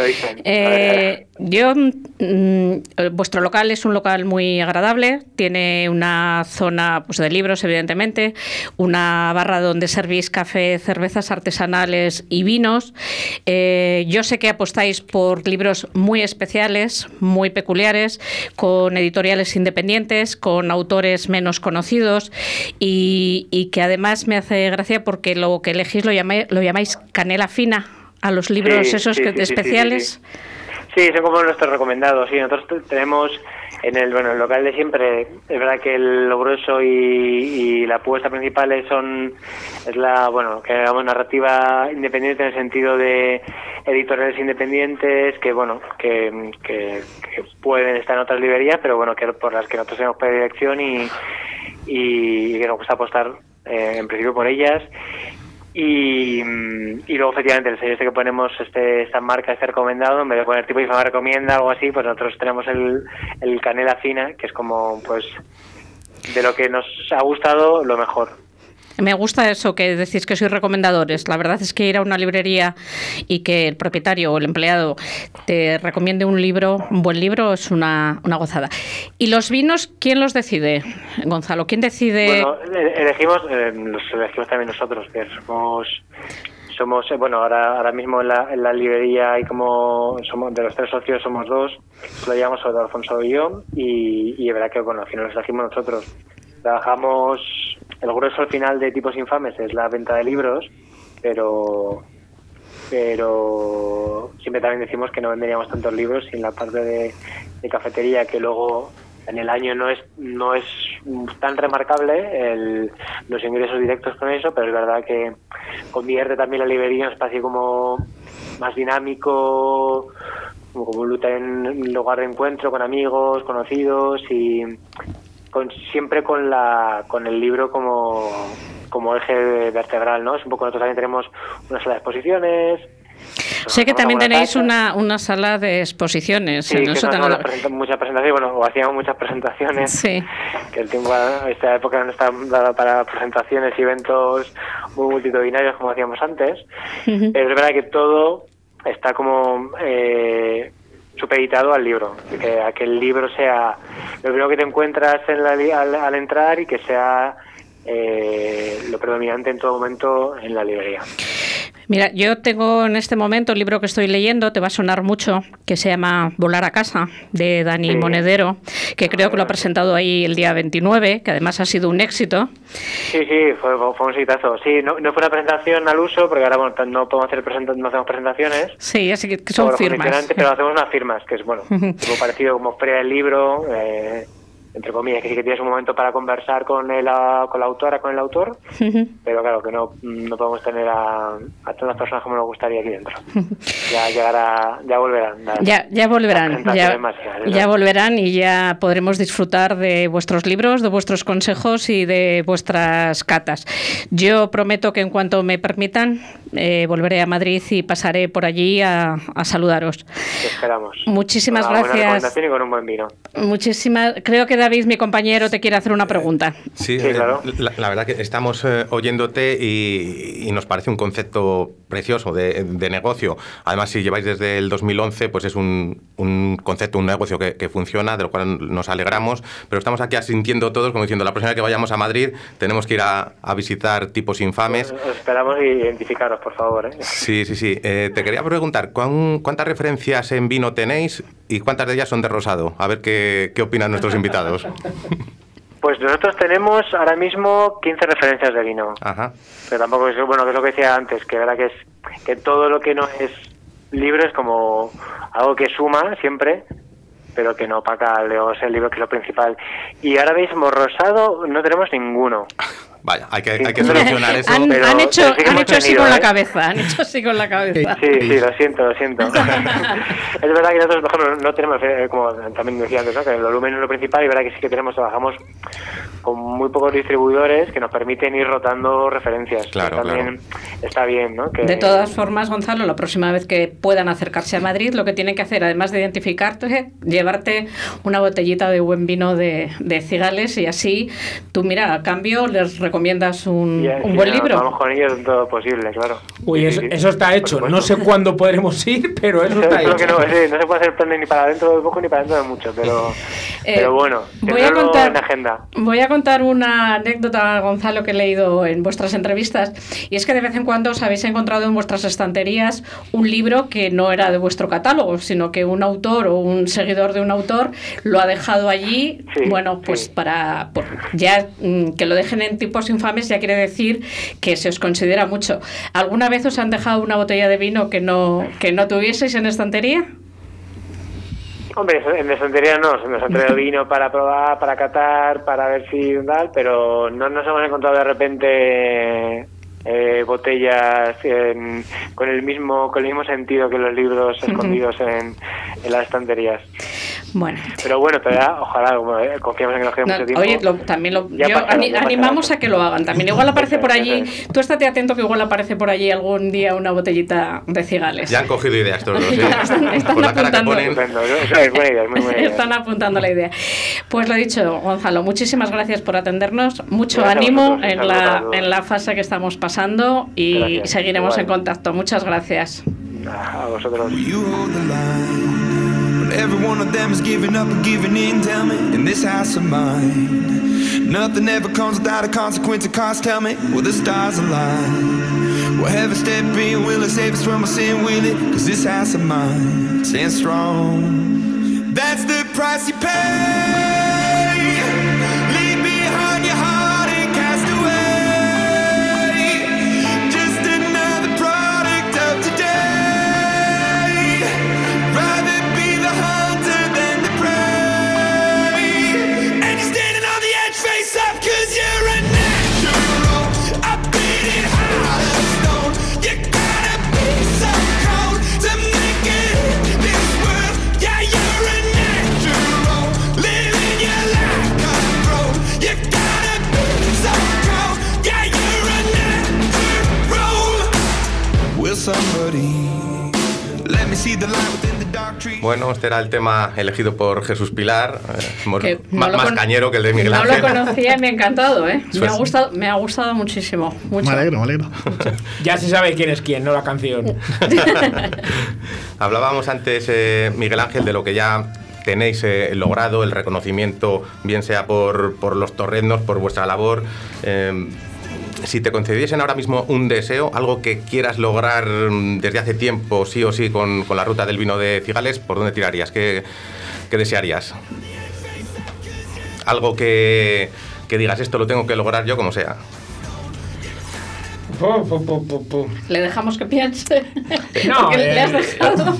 Eh, yo, mm, vuestro local es un local muy agradable, tiene una zona pues, de libros, evidentemente, una barra donde servís café, cervezas artesanales y vinos. Eh, yo sé que apostáis por libros muy especiales, muy peculiares, con editoriales independientes, con autores menos conocidos conocidos y, que además me hace gracia porque lo que elegís lo llamáis, lo llamáis canela fina a los libros esos especiales. Sí, son como nuestros recomendados. Sí, nosotros tenemos en el bueno el local de siempre es verdad que el, lo grueso y, la apuesta principal son es la bueno que hagamos narrativa independiente en el sentido de editoriales independientes que bueno que, que, pueden estar en otras librerías pero bueno que por las que nosotros tenemos predilección y, y que nos gusta apostar eh, en principio por ellas. Y, y, luego efectivamente el sello este que ponemos este, esta marca este recomendado en vez de poner tipo IFAMA recomienda algo así pues nosotros tenemos el, el canela fina que es como pues de lo que nos ha gustado lo mejor me gusta eso que decís que sois recomendadores. La verdad es que ir a una librería y que el propietario o el empleado te recomiende un libro, un buen libro, es una, una gozada. ¿Y los vinos, quién los decide, Gonzalo? ¿Quién decide? Bueno, elegimos, eh, los elegimos también nosotros, que somos somos eh, bueno ahora ahora mismo en la, en la librería hay como somos de los tres socios somos dos lo llamamos sobre Alfonso y yo y, y es verdad que bueno al final los elegimos nosotros trabajamos el grueso al final de tipos infames es la venta de libros, pero pero siempre también decimos que no venderíamos tantos libros sin la parte de, cafetería que luego en el año no es no es tan remarcable el, los ingresos directos con eso, pero es verdad que convierte también la librería en un espacio como más dinámico, como, un lugar de encuentro con amigos, conocidos y siempre con, la, con el libro como, como eje vertebral, ¿no? Es un poco, nosotros también tenemos una sala de exposiciones, Sé que también tenéis una, una sala de exposiciones sí, en el sótano. muchas presentaciones, bueno, o hacíamos muchas presentaciones. Sí. Que el tiempo, esta época no está dada para presentaciones y eventos muy multitudinarios como hacíamos antes. Es verdad que todo está como eh, supeditado al libro, que, a que el libro sea lo primero que te encuentras en la, al, entrar y que sea eh, lo predominante en todo momento en la librería. Mira, yo tengo en este momento el libro que estoy leyendo, te va a sonar mucho, que se llama Volar a casa, de Dani Monedero, que creo que lo ha presentado ahí el día 29, que además ha sido un éxito. Sí, sí, fue, fue un exitazo. Sí, no, no, fue una presentación al uso, porque ahora bueno, no podemos hacer no hacemos presentaciones. Sí, así que, son firmas. Pero hacemos unas firmas, que es bueno, como parecido como feria del libro. Eh, entre comillas, que sí que tienes un momento para conversar con, el, con la autora, con el autor, pero claro que no, no podemos tener a, a todas las personas como nos gustaría aquí dentro. ya llegará, ya volverán. ya, ya volverán, ya, ya volverán y ya podremos disfrutar de vuestros libros, de vuestros consejos y de vuestras catas. Yo prometo que en cuanto me permitan, eh, volveré a Madrid y pasaré por allí a, saludaros. Te esperamos. Muchísimas gracias. y con un buen vino. Muchísimas. Creo que David, mi compañero, te quiere hacer una pregunta. Sí, eh, claro. La, verdad que estamos eh, oyéndote y, nos parece un concepto precioso de, negocio. Además, si lleváis desde el 2011, pues es un, concepto, un negocio que, funciona, de lo cual nos alegramos. Pero estamos aquí asintiendo todos, como diciendo, la próxima vez que vayamos a Madrid, tenemos que ir a, visitar tipos infames. Pues, esperamos identificaros, por favor. ¿eh? Sí, sí, sí. te quería preguntar, ¿cuántas referencias en vino tenéis y cuántas de ellas son de rosado? A ver qué, qué opinan nuestros invitados. Pues nosotros tenemos ahora mismo 15 referencias de vino. Ajá. Pero tampoco es, bueno, que es lo que decía antes, que verdad que es que todo lo que no es libro es como algo que suma siempre, pero que no opaca el libro que es lo principal. Y ahora mismo rosado no tenemos ninguno. Vaya, hay que, hay que solucionar eso. Han, han hecho, han hecho así con la ¿eh? cabeza, han hecho así con la cabeza. Sí, sí, lo siento, lo siento. es verdad que nosotros, por ejemplo, no tenemos, eh, como también decía antes, ¿no? que el volumen es lo principal y verdad que sí que tenemos, trabajamos con muy pocos distribuidores que nos permiten ir rotando referencias. Claro, también está bien, ¿no? De todas formas, Gonzalo, la próxima vez que puedan acercarse a Madrid, lo que tienen que hacer, además de identificarte, llevarte una botellita de buen vino de, de cigales y así tú, mira, a cambio les recomiendas un, un buen libro. Vamos con ellos en todo posible, claro. Uy, eso, está hecho. No sé cuándo podremos ir, pero eso está hecho. Que no, no, se puede hacer plan ni para dentro de poco ni para dentro de mucho, pero, eh, pero bueno, voy a contar, en agenda. Voy a contar una anécdota, Gonzalo, que he leído en vuestras entrevistas, y es que de vez en cuando os habéis encontrado en vuestras estanterías un libro que no era de vuestro catálogo, sino que un autor o un seguidor de un autor lo ha dejado allí, bueno, pues para ya mm, que lo dejen en tipos infames ya quiere decir que se os considera mucho. ¿Alguna vez os han dejado una botella de vino que no, que no tuvieseis en estantería? Hombre, en estantería no, se nos han traído vino para probar, para catar, para ver si tal, pero no nos hemos encontrado de repente eh, botellas con el mismo con el mismo sentido que los libros escondidos en, en las estanterías. Bueno. Pero bueno, todavía, ojalá, eh, confiamos en que nos quede mucho tiempo. Oye, también lo, animamos a que lo hagan. También igual aparece por allí, tú estate atento que igual aparece por allí algún día una botellita de cigales. Ya han cogido ideas todos los Están, apuntando. Están apuntando la idea. Pues lo dicho, Gonzalo, muchísimas gracias por atendernos. Mucho ánimo en la, en la fase que estamos pasando y seguiremos en contacto. Muchas gracias. A vosotros. Every one of them is giving up and giving in. Tell me, in this house of mine, nothing ever comes without a consequence of cost. Tell me, will the stars align? Will heaven step in? Will it save us from our sin? Will it? Cause this house of mine stands strong. That's the price you pay. Bueno, este era el tema elegido por Jesús Pilar, eh, más, cañero que el de Miguel No lo conocía y me ha encantado, ¿eh? Me ha gustado, me ha gustado muchísimo. Me alegro, me alegro. ya se sabe quién es quién, no la canción. Hablábamos antes, eh, Miguel Ángel, de lo que ya tenéis eh, logrado, el reconocimiento, bien sea por, por los torrendos, por vuestra labor si te concediesen ahora mismo un deseo, algo que quieras lograr mm, desde hace tiempo, sí o sí, con, la ruta del vino de Cigales, ¿por dónde tirarías? ¿Qué, desearías? Algo que, digas, esto lo tengo que lograr yo como sea. Le dejamos que piense. No, le has dejado.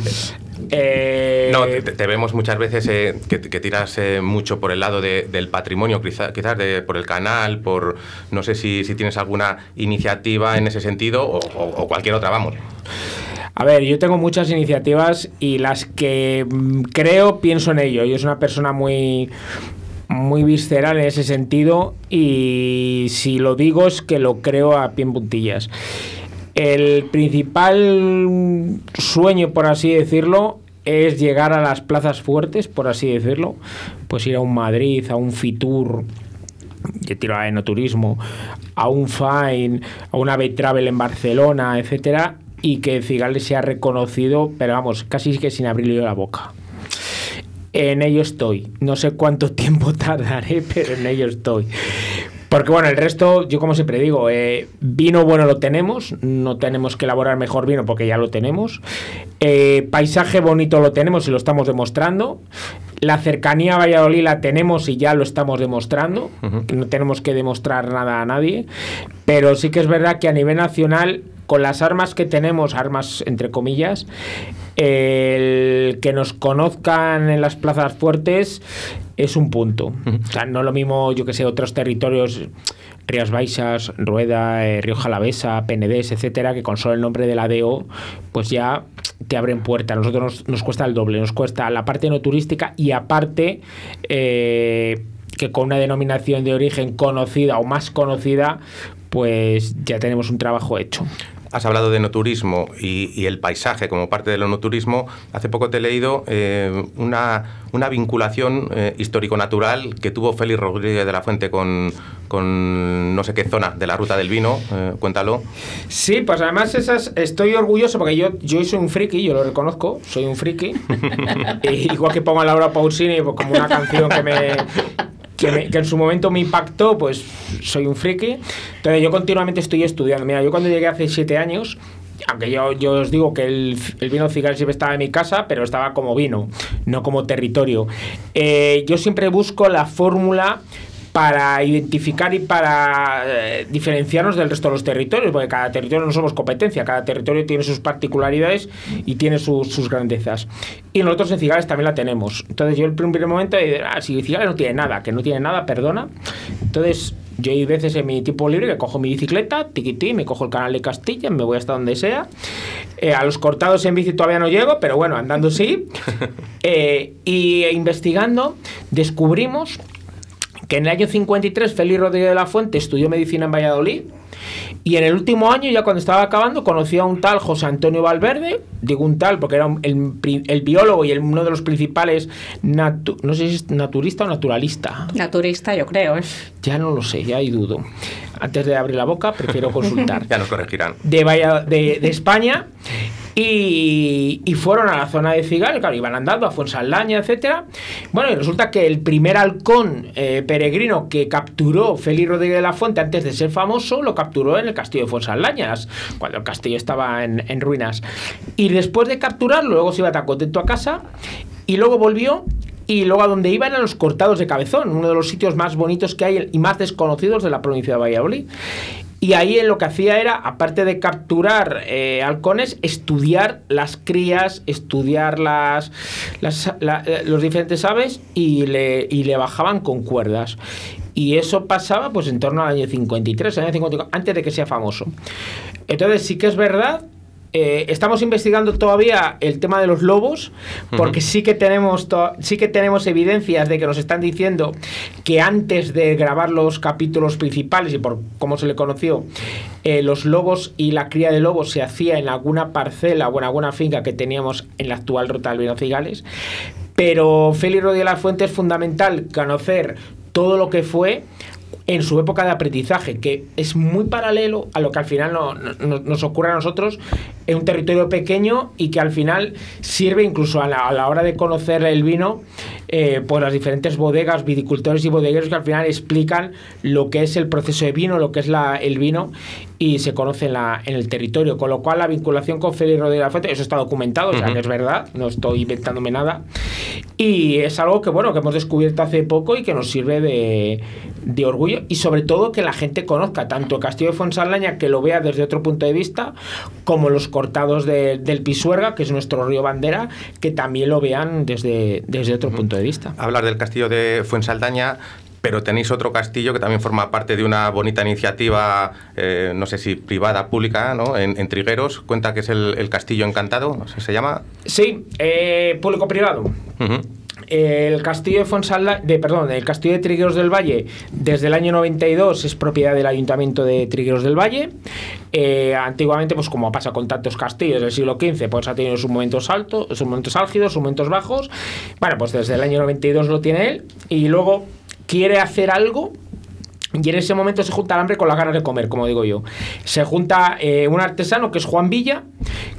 Eh, no, te, vemos muchas veces eh, que, tiras eh, mucho por el lado del patrimonio, quizás, por el canal, por no sé si, tienes alguna iniciativa en ese sentido o, cualquier otra, vamos. A ver, yo tengo muchas iniciativas y las que mm, creo pienso en ello. Yo soy una persona muy muy visceral en ese sentido y si lo digo es que lo creo a pie en puntillas. El principal sueño, por así decirlo, es llegar a las plazas fuertes, por así decirlo, pues ir a un Madrid, a un Fitur, que tiro a enoturismo, a un Fine, a una B-Travel en Barcelona, etcétera, y que Cigales sea reconocido, pero vamos, casi que sin abrirle la boca. En ello estoy. No sé cuánto tiempo tardaré, pero en ello estoy. Porque bueno, el resto, yo como siempre digo, eh, vino bueno lo tenemos, no tenemos que elaborar mejor vino porque ya lo tenemos. Eh, paisaje bonito lo tenemos y lo estamos demostrando. La cercanía a Valladolid la tenemos y ya lo estamos demostrando. No tenemos que demostrar nada a nadie. Pero sí que es verdad que a nivel nacional, con las armas que tenemos, armas entre comillas, el que nos conozcan en las plazas fuertes es un punto. O sea, no lo mismo, yo que sé, otros territorios, Rías Baixas, Rueda, eh, Río Jalavesa, Penedés, etcétera, que con solo el nombre de la DO, pues ya te abren puertas. A nosotros nos, cuesta el doble, nos cuesta la parte no turística y aparte eh, que con una denominación de origen conocida o más conocida, pues ya tenemos un trabajo hecho has hablado de no turismo y, el paisaje como parte del no turismo. Hace poco te he leído eh, una, una, vinculación eh, histórico-natural que tuvo Félix Rodríguez de la Fuente con, con no sé qué zona de la ruta del vino. Eh, cuéntalo. Sí, pues además esas estoy orgulloso porque yo, yo soy un friki, yo lo reconozco, soy un friki. igual que pongo a Laura Pausini pues, como una canción que me, que, en su momento me impactó, pues soy un friki. Entonces yo continuamente estoy estudiando. Mira, yo cuando llegué hace siete años, aunque yo, yo os digo que el, vino cigar siempre estaba en mi casa, pero estaba como vino, no como territorio. Eh, yo siempre busco la fórmula para identificar y para eh, diferenciarnos del resto de los territorios, porque cada territorio no somos competencia, cada territorio tiene sus particularidades y tiene sus, grandezas. Y nosotros en Cigales también la tenemos. Entonces yo el primer momento, ah, si Cigales no tiene nada, que no tiene nada, perdona. Entonces yo hay veces en mi tiempo libre que cojo mi bicicleta, tiquití, me cojo el canal de Castilla, me voy hasta donde sea. Eh, a los cortados en bici todavía no llego, pero bueno, andando sí. Eh, y investigando descubrimos que en el año 53 Félix Rodríguez de la Fuente estudió medicina en Valladolid y en el último año, ya cuando estaba acabando, conoció a un tal José Antonio Valverde, digo un tal porque era el, biólogo y uno de los principales, no sé si es naturista o naturalista. Naturista, yo creo. ¿eh? Ya no lo sé, ya hay dudo. Antes de abrir la boca, prefiero consultar. ya nos corregirán. De, de, de España. Y, fueron a la zona de Cigal, claro, iban andando a Fuensaldaña, etcétera. Bueno, y resulta que el primer halcón eh, peregrino que capturó Félix Rodríguez de la Fuente antes de ser famoso, lo capturó en el castillo de Fuensaldañas, cuando el castillo estaba en, ruinas. Y después de capturarlo, luego se iba tan contento a casa y luego volvió y luego a donde iba eran los cortados de Cabezón, uno de los sitios más bonitos que hay y más desconocidos de la provincia de Valladolid. Y ahí lo que hacía era, aparte de capturar eh, halcones, estudiar las crías, estudiar las, eh, los diferentes aves y le, y le bajaban con cuerdas. Y eso pasaba pues en torno al año 53, año 54, antes de que sea famoso. Entonces sí que es verdad eh, estamos investigando todavía el tema de los lobos, porque sí, que tenemos sí que tenemos evidencias de que nos están diciendo que antes de grabar los capítulos principales y por cómo se le conoció, eh, los lobos y la cría de lobos se hacía en alguna parcela o en alguna finca que teníamos en la actual ruta del Vinocigales. Pero Félix Rodríguez de la Fuente es fundamental conocer todo lo que fue en su época de aprendizaje, que es muy paralelo a lo que al final nos ocurre a nosotros en un territorio pequeño y que al final sirve incluso a la, hora de conocer el vino, eh, pues las diferentes bodegas, viticultores y bodegueros que al final explican lo que es el proceso de vino, lo que es la, el vino y se conoce en, la, en el territorio. Con lo cual la vinculación con Félix Rodríguez de la Fuente, eso está documentado, o sea que es verdad, no estoy inventándome nada. Y es algo que, bueno, que hemos descubierto hace poco y que nos sirve de, de orgullo y sobre todo que la gente conozca tanto el Castillo de Fuensaldaña, que lo vea desde otro punto de vista, como los cortados del Pisuerga, que es nuestro río bandera, que también lo vean desde, desde otro punto de vista. Hablar del Castillo de Fuensaldaña pero tenéis otro castillo que también forma parte de una bonita iniciativa, eh, no sé si privada, pública, ¿no? En, Trigueros. Cuenta que es el, Castillo Encantado, ¿se llama? Sí, eh, público-privado. El castillo de Fonsalda, de perdón, el castillo de Trigueros del Valle desde el año 92 es propiedad del Ayuntamiento de Trigueros del Valle. Eh, antiguamente, pues como pasa con tantos castillos del siglo XV, pues ha tenido sus momentos altos, sus momentos álgidos, sus momentos bajos. Bueno, pues desde el año 92 lo tiene él y luego quiere hacer algo y en ese momento se junta el hambre con las ganas de comer, como digo yo. Se junta eh, un artesano que es Juan Villa,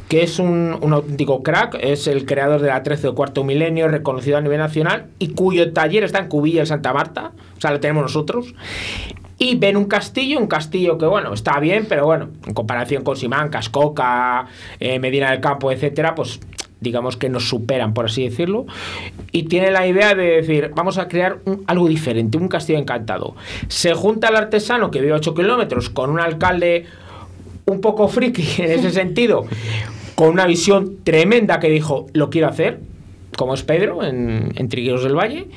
que es un, un, auténtico crack, es el creador de la 13 o cuarto milenio, reconocido a nivel nacional, y cuyo taller está en Cubilla, en Santa Marta, o sea, lo tenemos nosotros. Y ven un castillo, un castillo que, bueno, está bien, pero bueno, en comparación con Simán, Cascoca, eh, Medina del Campo, etcétera, pues digamos que nos superan, por así decirlo, y tiene la idea de decir, vamos a crear algo diferente, un castillo encantado. Se junta el artesano que vive a 8 kilómetros con un alcalde un poco friki en ese sentido, con una visión tremenda que dijo, lo quiero hacer, como es Pedro en, en Trigueros del Valle,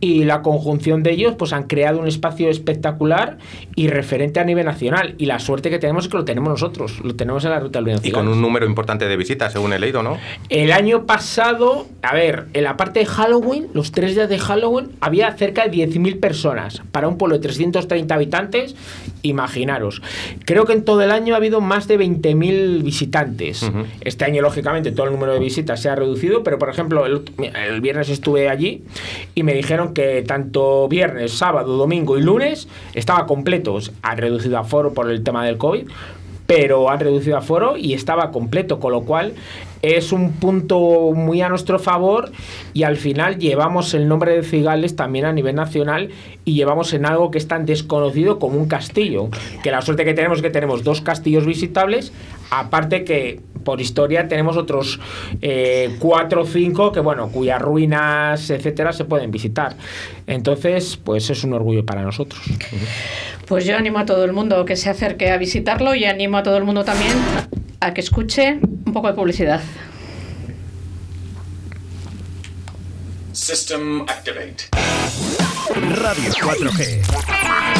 y la conjunción de ellos pues han creado un espacio espectacular y referente a nivel nacional y la suerte que tenemos es que lo tenemos nosotros, lo tenemos en la ruta del Y con un número importante de visitas, según he leído, ¿no? El año pasado, a ver, en la parte de Halloween, los tres días de Halloween, había cerca de 10.000 personas para un pueblo de 330 habitantes, imaginaros. Creo que en todo el año ha habido más de 20.000 visitantes. Este año, lógicamente, todo el número de visitas se ha reducido, pero por ejemplo, el viernes estuve allí y me dijeron que tanto viernes, sábado, domingo y lunes estaba completos. Han reducido aforo por el tema del COVID, pero han reducido aforo y estaba completo, con lo cual es un punto muy a nuestro favor y al final llevamos el nombre de Cigales también a nivel nacional y llevamos en algo que es tan desconocido como un castillo. Que la suerte que tenemos es que tenemos dos castillos visitables, aparte que por historia tenemos otros eh, cuatro o cinco que, bueno, cuyas ruinas, etcétera, se pueden visitar. Entonces, pues es un orgullo para nosotros. Pues yo animo a todo el mundo que se acerque a visitarlo y animo a todo el mundo también a que escuche un poco de publicidad. System activate. Radio 4G.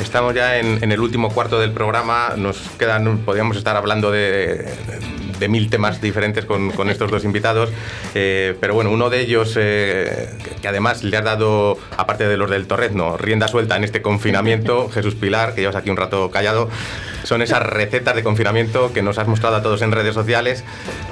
Estamos ya en, el último cuarto del programa. Nos quedan, podríamos estar hablando de mil temas diferentes con, estos dos invitados. Eh, pero bueno, uno de ellos, eh, que además le ha dado, aparte de los del Torrezno, rienda suelta en este confinamiento, Jesús Pilar, que llevas aquí un rato callado, son esas recetas de confinamiento que nos has mostrado a todos en redes sociales,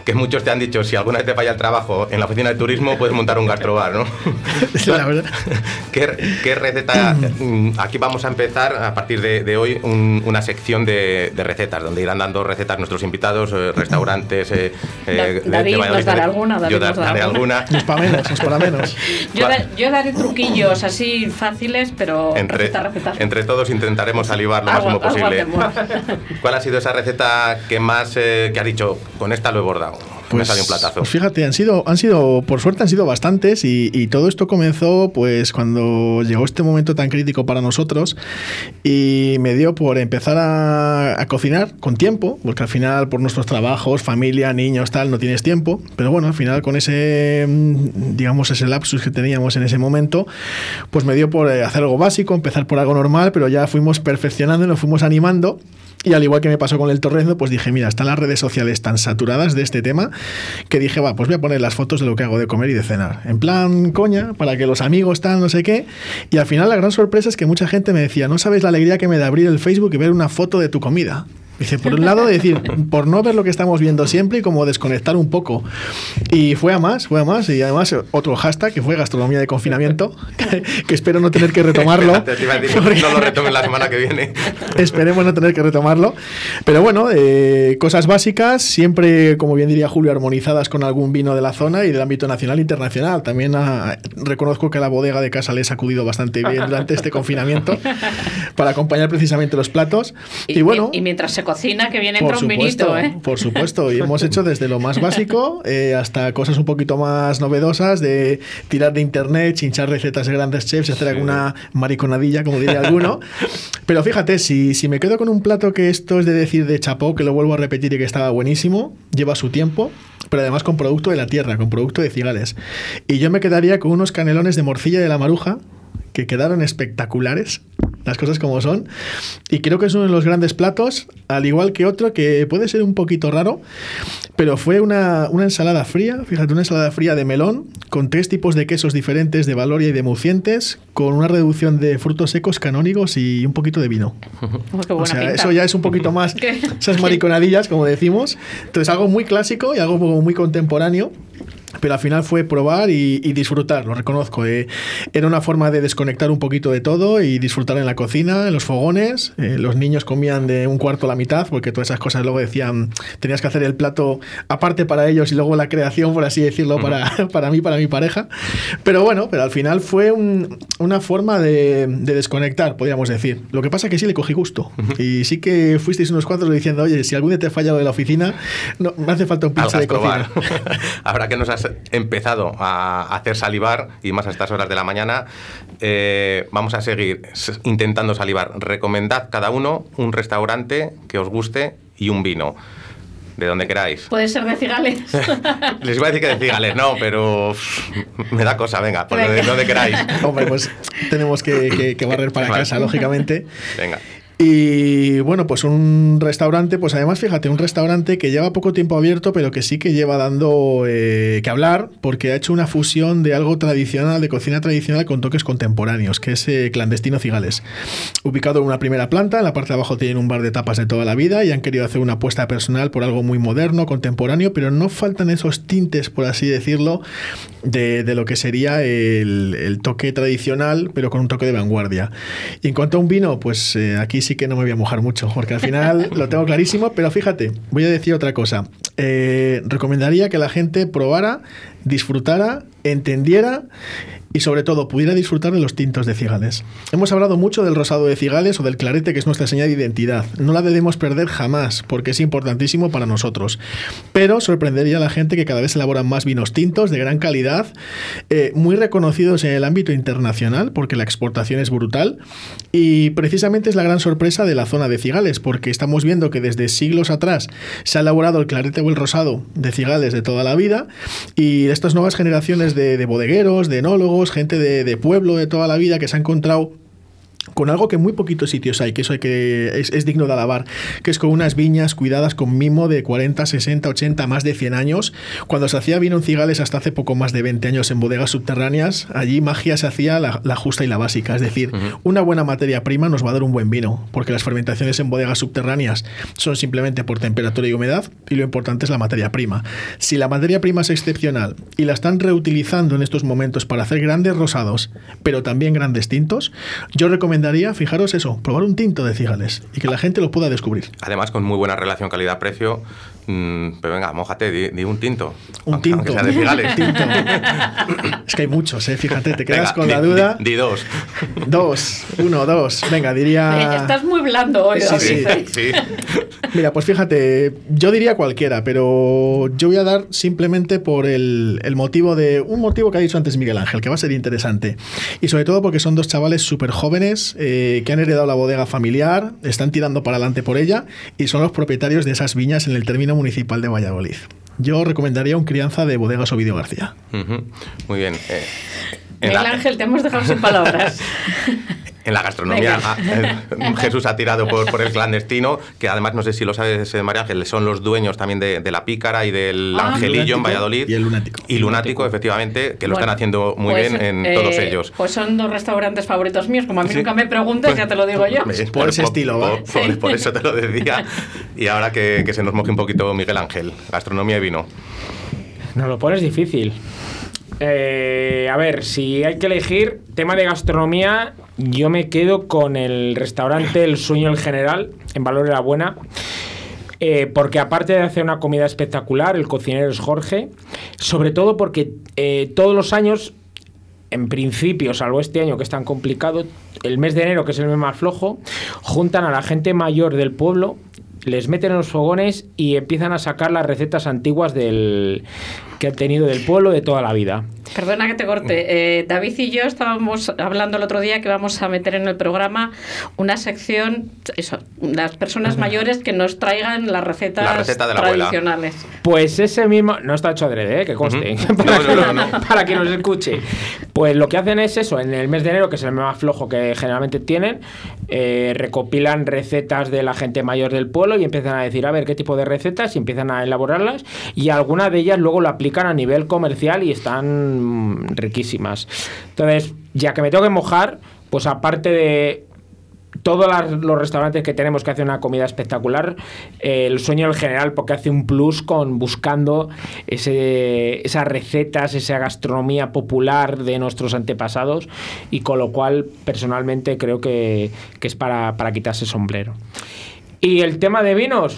que muchos te han dicho, si alguna vez te falla el trabajo en la oficina de turismo, puedes montar un gastrobar, ¿no? La verdad. ¿Qué, ¿Qué, receta? Mm, aquí vamos a empezar, a partir de, hoy, una sección de, recetas, donde irán dando recetas nuestros invitados, eh, restaurantes... Eh, eh, David nos dará alguna, David yo daré alguna. Para menos, nos para menos. yo, yo, daré truquillos así fáciles, pero entre, Entre todos intentaremos salivar lo máximo posible. ¿Cuál ha sido esa receta que más eh, que ha dicho, con esta lo he bordado? Pues, un platazo. Pues fíjate, han sido, han sido, por suerte han sido bastantes y, todo esto comenzó pues cuando llegó este momento tan crítico para nosotros y me dio por empezar a, cocinar con tiempo, porque al final por nuestros trabajos, familia, niños, tal, no tienes tiempo, pero bueno, al final con ese, mm, digamos, ese lapsus que teníamos en ese momento, pues me dio por eh, hacer algo básico, empezar por algo normal, pero ya fuimos perfeccionando y nos fuimos animando Y al igual que me pasó con el torrendo, pues dije, mira, están las redes sociales tan saturadas de este tema que dije, va, pues voy a poner las fotos de lo que hago de comer y de cenar. En plan, coña, para que los amigos están, no sé qué. Y al final la gran sorpresa es que mucha gente me decía, no sabes la alegría que me da abrir el Facebook y ver una foto de tu comida. Dice, por un lado, decir, por no ver lo que estamos viendo siempre y como desconectar un poco. Y fue a más, fue a más. Y además, otro hashtag que fue gastronomía de confinamiento, que, espero no tener que retomarlo. no lo retomen la semana que viene. Esperemos no tener que retomarlo. Pero bueno, eh, cosas básicas, siempre, como bien diría Julio, armonizadas con algún vino de la zona y del ámbito nacional e internacional. También ah, reconozco que a la bodega de casa le he sacudido bastante bien durante este confinamiento para acompañar precisamente los platos. Y, bueno. Y, mientras se cocina que viene por un vinito, ¿eh? Por supuesto, y hemos hecho desde lo más básico eh, hasta cosas un poquito más novedosas de tirar de internet, chinchar recetas de grandes chefs, hacer alguna mariconadilla, como diría alguno. Pero fíjate, si, si me quedo con un plato que esto es de decir de chapó, que lo vuelvo a repetir y que estaba buenísimo, lleva su tiempo, pero además con producto de la tierra, con producto de cigales. Y yo me quedaría con unos canelones de morcilla de la maruja, que quedaron espectaculares, las cosas como son. Y creo que es uno de los grandes platos, al igual que otro que puede ser un poquito raro, pero fue una, ensalada fría, fíjate, una ensalada fría de melón, con tres tipos de quesos diferentes de Valoria y de Mucientes, con una reducción de frutos secos canónigos y un poquito de vino. O sea, eso ya es un poquito más, esas mariconadillas, como decimos. Entonces, algo muy clásico y algo muy contemporáneo pero al final fue probar y, disfrutar, lo reconozco. Eh. Era una forma de desconectar un poquito de todo y disfrutar en la cocina, en los fogones. Eh, los niños comían de un cuarto a la mitad, porque todas esas cosas luego decían, tenías que hacer el plato aparte para ellos y luego la creación, por así decirlo, para, para mí, para mi pareja. Pero bueno, pero al final fue una forma de, desconectar, podríamos decir. Lo que pasa es que sí le cogí gusto. Y sí que fuisteis unos cuantos diciendo, oye, si algún día te he fallado de la oficina, no, me hace falta un pinche de cocina. Habrá que nos empezado a hacer salivar, y más a estas horas de la mañana, eh, vamos a seguir intentando salivar. Recomendad cada uno un restaurante que os guste y un vino. De donde queráis. Puede ser de Cigales. Les iba a decir que de Cigales, no, pero me da cosa, venga, por de donde queráis. Hombre, pues tenemos que, que barrer para casa, lógicamente. Venga. Y bueno, pues un restaurante, pues además fíjate, un restaurante que lleva poco tiempo abierto, pero que sí que lleva dando eh, que hablar, porque ha hecho una fusión de algo tradicional, de cocina tradicional, con toques contemporáneos, que es eh, Clandestino Cigales. Ubicado en una primera planta, en la parte de abajo tienen un bar de tapas de toda la vida y han querido hacer una apuesta personal por algo muy moderno, contemporáneo, pero no faltan esos tintes, por así decirlo, de, lo que sería el, toque tradicional, pero con un toque de vanguardia. Y en cuanto a un vino, pues eh, aquí sí que no me voy a mojar mucho, porque al final lo tengo clarísimo, pero fíjate, voy a decir otra cosa. Eh, recomendaría que la gente probara, disfrutara, entendiera y sobre todo pudiera disfrutar de los tintos de cigales. Hemos hablado mucho del rosado de cigales o del clarete que es nuestra señal de identidad. No la debemos perder jamás porque es importantísimo para nosotros. Pero sorprendería a la gente que cada vez se elaboran más vinos tintos de gran calidad, eh, muy reconocidos en el ámbito internacional porque la exportación es brutal y precisamente es la gran sorpresa de la zona de cigales porque estamos viendo que desde siglos atrás se ha elaborado el clarete o el rosado de cigales de toda la vida y estas nuevas generaciones de, de bodegueros, de enólogos, gente de, pueblo de toda la vida que se ha encontrado con algo que muy poquitos sitios hay, que eso hay que es, digno de alabar, que es con unas viñas cuidadas con mimo de 40, 60, 80, más de 100 años. Cuando se hacía vino en cigales hasta hace poco más de 20 años en bodegas subterráneas, allí magia se hacía la, justa y la básica, es decir, una buena materia prima nos va a dar un buen vino, porque las fermentaciones en bodegas subterráneas son simplemente por temperatura y humedad, y lo importante es la materia prima. Si la materia prima es excepcional y la están reutilizando en estos momentos para hacer grandes rosados, pero también grandes tintos, yo recomiendo recomendaría, fijaros eso, probar un tinto de cigales y que la gente lo pueda descubrir. Además, con muy buena relación calidad-precio, Mm, pero venga, mojate, di, un tinto. Un tinto. Sea de Tinto. es que hay muchos, ¿eh? fíjate, te quedas con la duda. Di, dos. Dos, uno, dos. Venga, diría. Eh, estás muy blando hoy, sí, sí, sí. Mira, pues fíjate, yo diría cualquiera, pero yo voy a dar simplemente por el, el, motivo de. Un motivo que ha dicho antes Miguel Ángel, que va a ser interesante. Y sobre todo porque son dos chavales súper jóvenes eh, que han heredado la bodega familiar, están tirando para adelante por ella y son los propietarios de esas viñas en el término Municipal de Valladolid. Yo recomendaría un crianza de bodegas Ovidio García. Muy bien. Eh, Miguel Ángel, te hemos dejado sin palabras. En la gastronomía, ah, eh, Jesús ha tirado por, por, el clandestino, que además, no sé si lo sabes, María Ángel, son los dueños también de, de La Pícara y del ah, Angelillo en Valladolid. Y el Lunático. Y Lunático, efectivamente, que lo están haciendo muy pues, bien en eh, todos ellos. Pues son dos restaurantes favoritos míos, como a mí nunca me preguntas, pues, ya te lo digo yo. Por, ese estilo, por, eso te lo decía. Y ahora que, que se nos moje un poquito Miguel Ángel, gastronomía y vino. Nos lo pones difícil. Eh, a ver, si hay que elegir tema de gastronomía, yo me quedo con el restaurante El Sueño del General, en Valor de la Buena. Eh, porque aparte de hacer una comida espectacular, el cocinero es Jorge, sobre todo porque eh, todos los años, en principio, salvo este año que es tan complicado, el mes de enero, que es el mes más flojo, juntan a la gente mayor del pueblo les meten en los fogones y empiezan a sacar las recetas antiguas del que han tenido del pueblo de toda la vida. Perdona que te corte. Eh, David y yo estábamos hablando el otro día que vamos a meter en el programa una sección, eso, las personas mayores que nos traigan las recetas tradicionales. Pues ese mismo, no está hecho adrede, ¿eh? que conste, para, que nos escuche. Pues lo que hacen es eso, en el mes de enero, que es el mes más flojo que generalmente tienen, eh, recopilan recetas de la gente mayor del pueblo y empiezan a decir, a ver qué tipo de recetas y empiezan a elaborarlas y algunas de ellas luego lo aplican a nivel comercial y están riquísimas. Entonces, ya que me tengo que mojar, pues aparte de todos los restaurantes que tenemos que hacen una comida espectacular, eh, el sueño del general porque hace un plus con buscando ese, esas recetas, esa gastronomía popular de nuestros antepasados y con lo cual personalmente creo que, que es para, para quitarse sombrero. Y el tema de vinos,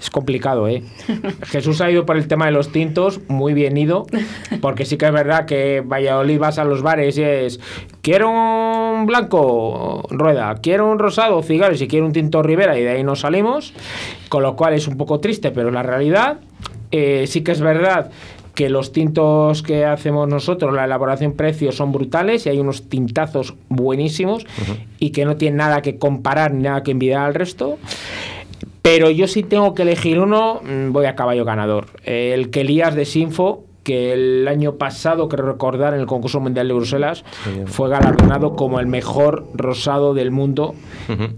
es complicado, ¿eh? Jesús ha ido por el tema de los tintos, muy bien ido, porque sí que es verdad que Valladolid vas a los bares y es, quiero un blanco, rueda, quiero un rosado, cigarros y quiero un tinto Rivera y de ahí nos salimos, con lo cual es un poco triste, pero la realidad, eh, sí que es verdad que los tintos que hacemos nosotros, la elaboración precio son brutales y hay unos tintazos buenísimos y que no tienen nada que comparar ni nada que envidiar al resto. Pero yo sí tengo que elegir uno, mm, voy a caballo ganador. El que Elías de Sinfo que el año pasado, creo recordar, en el concurso mundial de Bruselas, fue galardonado como el mejor rosado del mundo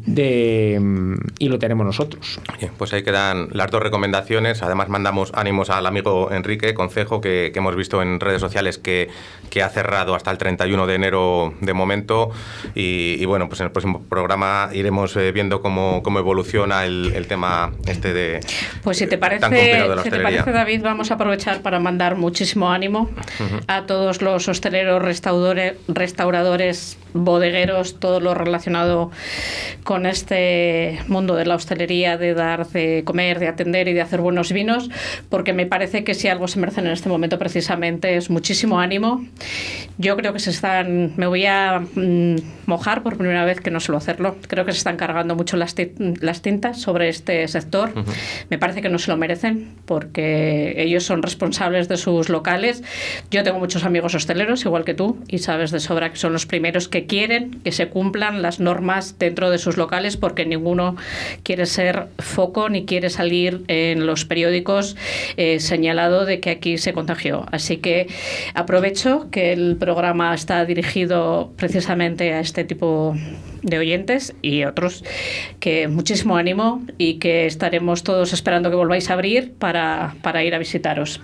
de, mm, y lo tenemos nosotros. pues ahí quedan las dos recomendaciones. Además, mandamos ánimos al amigo Enrique Concejo, que, que hemos visto en redes sociales que, que, ha cerrado hasta el 31 de enero de momento. Y, bueno, pues en el próximo programa iremos eh, viendo cómo, cómo evoluciona el, el, tema este de. Pues si te parece, si te parece, David, vamos a aprovechar para mandar mucho muchísimo ánimo a todos los hosteleros, restauradores, restauradores, bodegueros, todo lo relacionado con este mundo de la hostelería, de dar, de comer, de atender y de hacer buenos vinos, porque me parece que si algo se merecen en este momento precisamente es muchísimo ánimo. Yo creo que se están, me voy a mm, mojar por primera vez que no suelo hacerlo, creo que se están cargando mucho las, las tintas sobre este sector. Me parece que no se lo merecen porque ellos son responsables de sus locales. Yo tengo muchos amigos hosteleros, igual que tú, y sabes de sobra que son los primeros que quieren que se cumplan las normas dentro de sus locales porque ninguno quiere ser foco ni quiere salir en los periódicos eh, señalado de que aquí se contagió. Así que aprovecho que el programa está dirigido precisamente a este tipo de oyentes y otros que muchísimo ánimo y que estaremos todos esperando que volváis a abrir para, para ir a visitaros.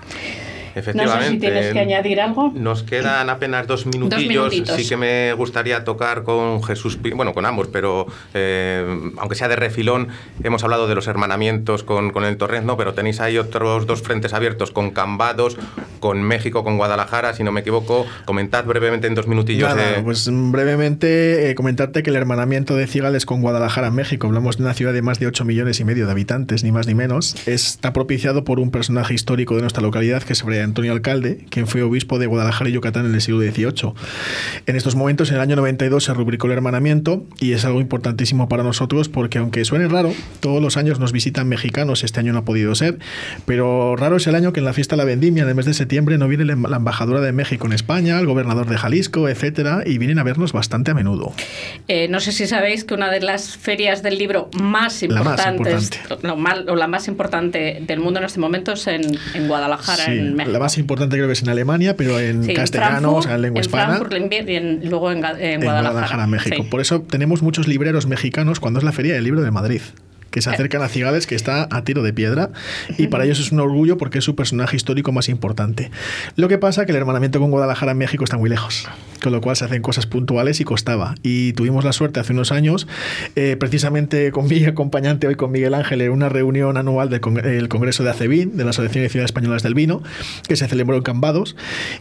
Efectivamente. No sé si tienes que añadir algo. Nos quedan apenas dos minutillos. Sí que me gustaría tocar con Jesús, bueno, con ambos, pero eh, aunque sea de refilón, hemos hablado de los hermanamientos con, con el Torrezno, pero tenéis ahí otros dos frentes abiertos con Cambados, con México, con Guadalajara, si no me equivoco. Comentad brevemente en dos minutillos. Nada, pues brevemente eh, comentarte que el hermanamiento de Cigales con Guadalajara, México, hablamos de una ciudad de más de 8 millones y medio de habitantes, ni más ni menos, está propiciado por un personaje histórico de nuestra localidad que Antonio Alcalde, quien fue obispo de Guadalajara y Yucatán en el siglo XVIII. En estos momentos, en el año 92, se rubricó el hermanamiento y es algo importantísimo para nosotros porque, aunque suene raro, todos los años nos visitan mexicanos, este año no ha podido ser, pero raro es el año que en la fiesta de la vendimia, en el mes de septiembre, no viene la embajadora de México en España, el gobernador de Jalisco, etcétera, y vienen a vernos bastante a menudo. Eh, no sé si sabéis que una de las ferias del libro más importantes, la más o la más importante del mundo en este momento es en, Guadalajara, en México. La más importante creo que es en Alemania, pero en castellano, o sea, en lengua en hispana. Y luego en, Guadalajara. México. Por eso tenemos muchos libreros mexicanos cuando es la feria del libro de Madrid que se acercan a Cigales, que está a tiro de piedra, y para ellos es un orgullo porque es su personaje histórico más importante. Lo que pasa es que el hermanamiento con Guadalajara en México está muy lejos, con lo cual se hacen cosas puntuales y costaba. Y tuvimos la suerte hace unos años, eh, precisamente con mi acompañante hoy, con Miguel Ángel, en una reunión anual del Congreso de ACEBIN, de la Asociación de Ciudades Españolas del Vino, que se celebró en Cambados,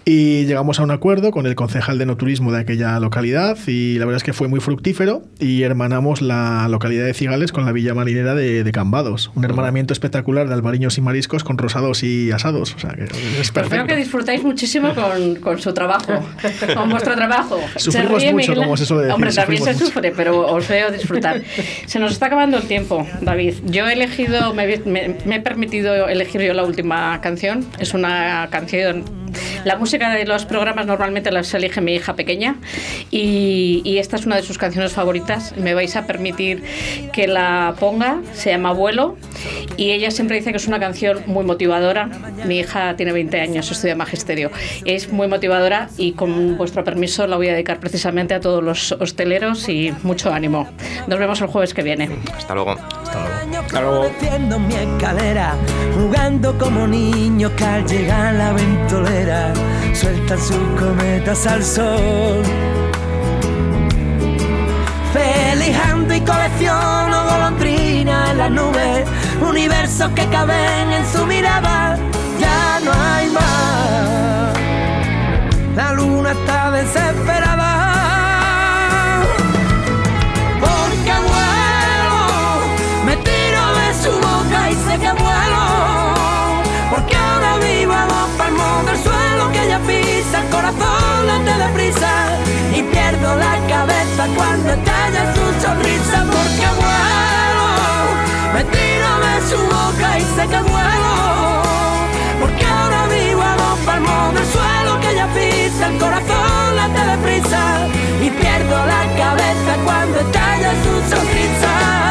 y llegamos a un acuerdo con el concejal de no turismo de aquella localidad, y la verdad es que fue muy fructífero, y hermanamos la localidad de Cigales con la Villa Marinera de, Cambados. Un hermanamiento espectacular de albariños y mariscos con rosados y asados. O sea, que es perfecto. creo que disfrutáis muchísimo con, con, su trabajo, con vuestro trabajo. Sufrimos mucho, como se suele decir. Hombre, también se sufre, pero os veo disfrutar. Se nos está acabando el tiempo, David. Yo he elegido, me, me he permitido elegir yo la última canción. Es una canción la música de los programas normalmente las elige mi hija pequeña y, esta es una de sus canciones favoritas. Me vais a permitir que la ponga. Se llama Abuelo y ella siempre dice que es una canción muy motivadora. Mi hija tiene 20 años, estudia magisterio. Es muy motivadora y con vuestro permiso la voy a dedicar precisamente a todos los hosteleros y mucho ánimo. Nos vemos el jueves que viene. Hasta luego. Hasta luego. mi escalera, jugando como niño que al llegar la ventolera sueltan sus cometas al sol. Felijando y colecciono golondrinas en las nubes, universos que caben en su mirada, ya no hay más. La luna está desesperada cuando estalla su sonrisa, porque vuelo, me tiro de su boca y sé que vuelo, porque ahora vivo a dos palmos del suelo que ella pisa, el corazón late deprisa y pierdo la cabeza cuando estalla su sonrisa.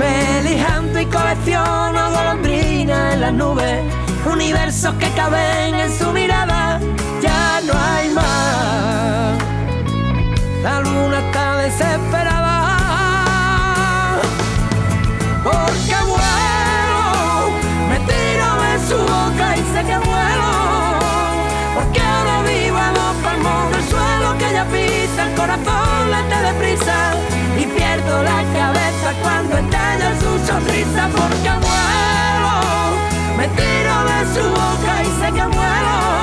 Felijando y colecciono golondrinas en las nubes, universos que caben en su mirada, ya no hay más. La luna está desesperada. Porque vuelo, me tiro de su boca y sé que vuelo. Porque ahora vivo en los palmos del suelo que ella pisa, el corazón late deprisa sonrisa porque vuelo, me tiro de su boca y sé que vuelo,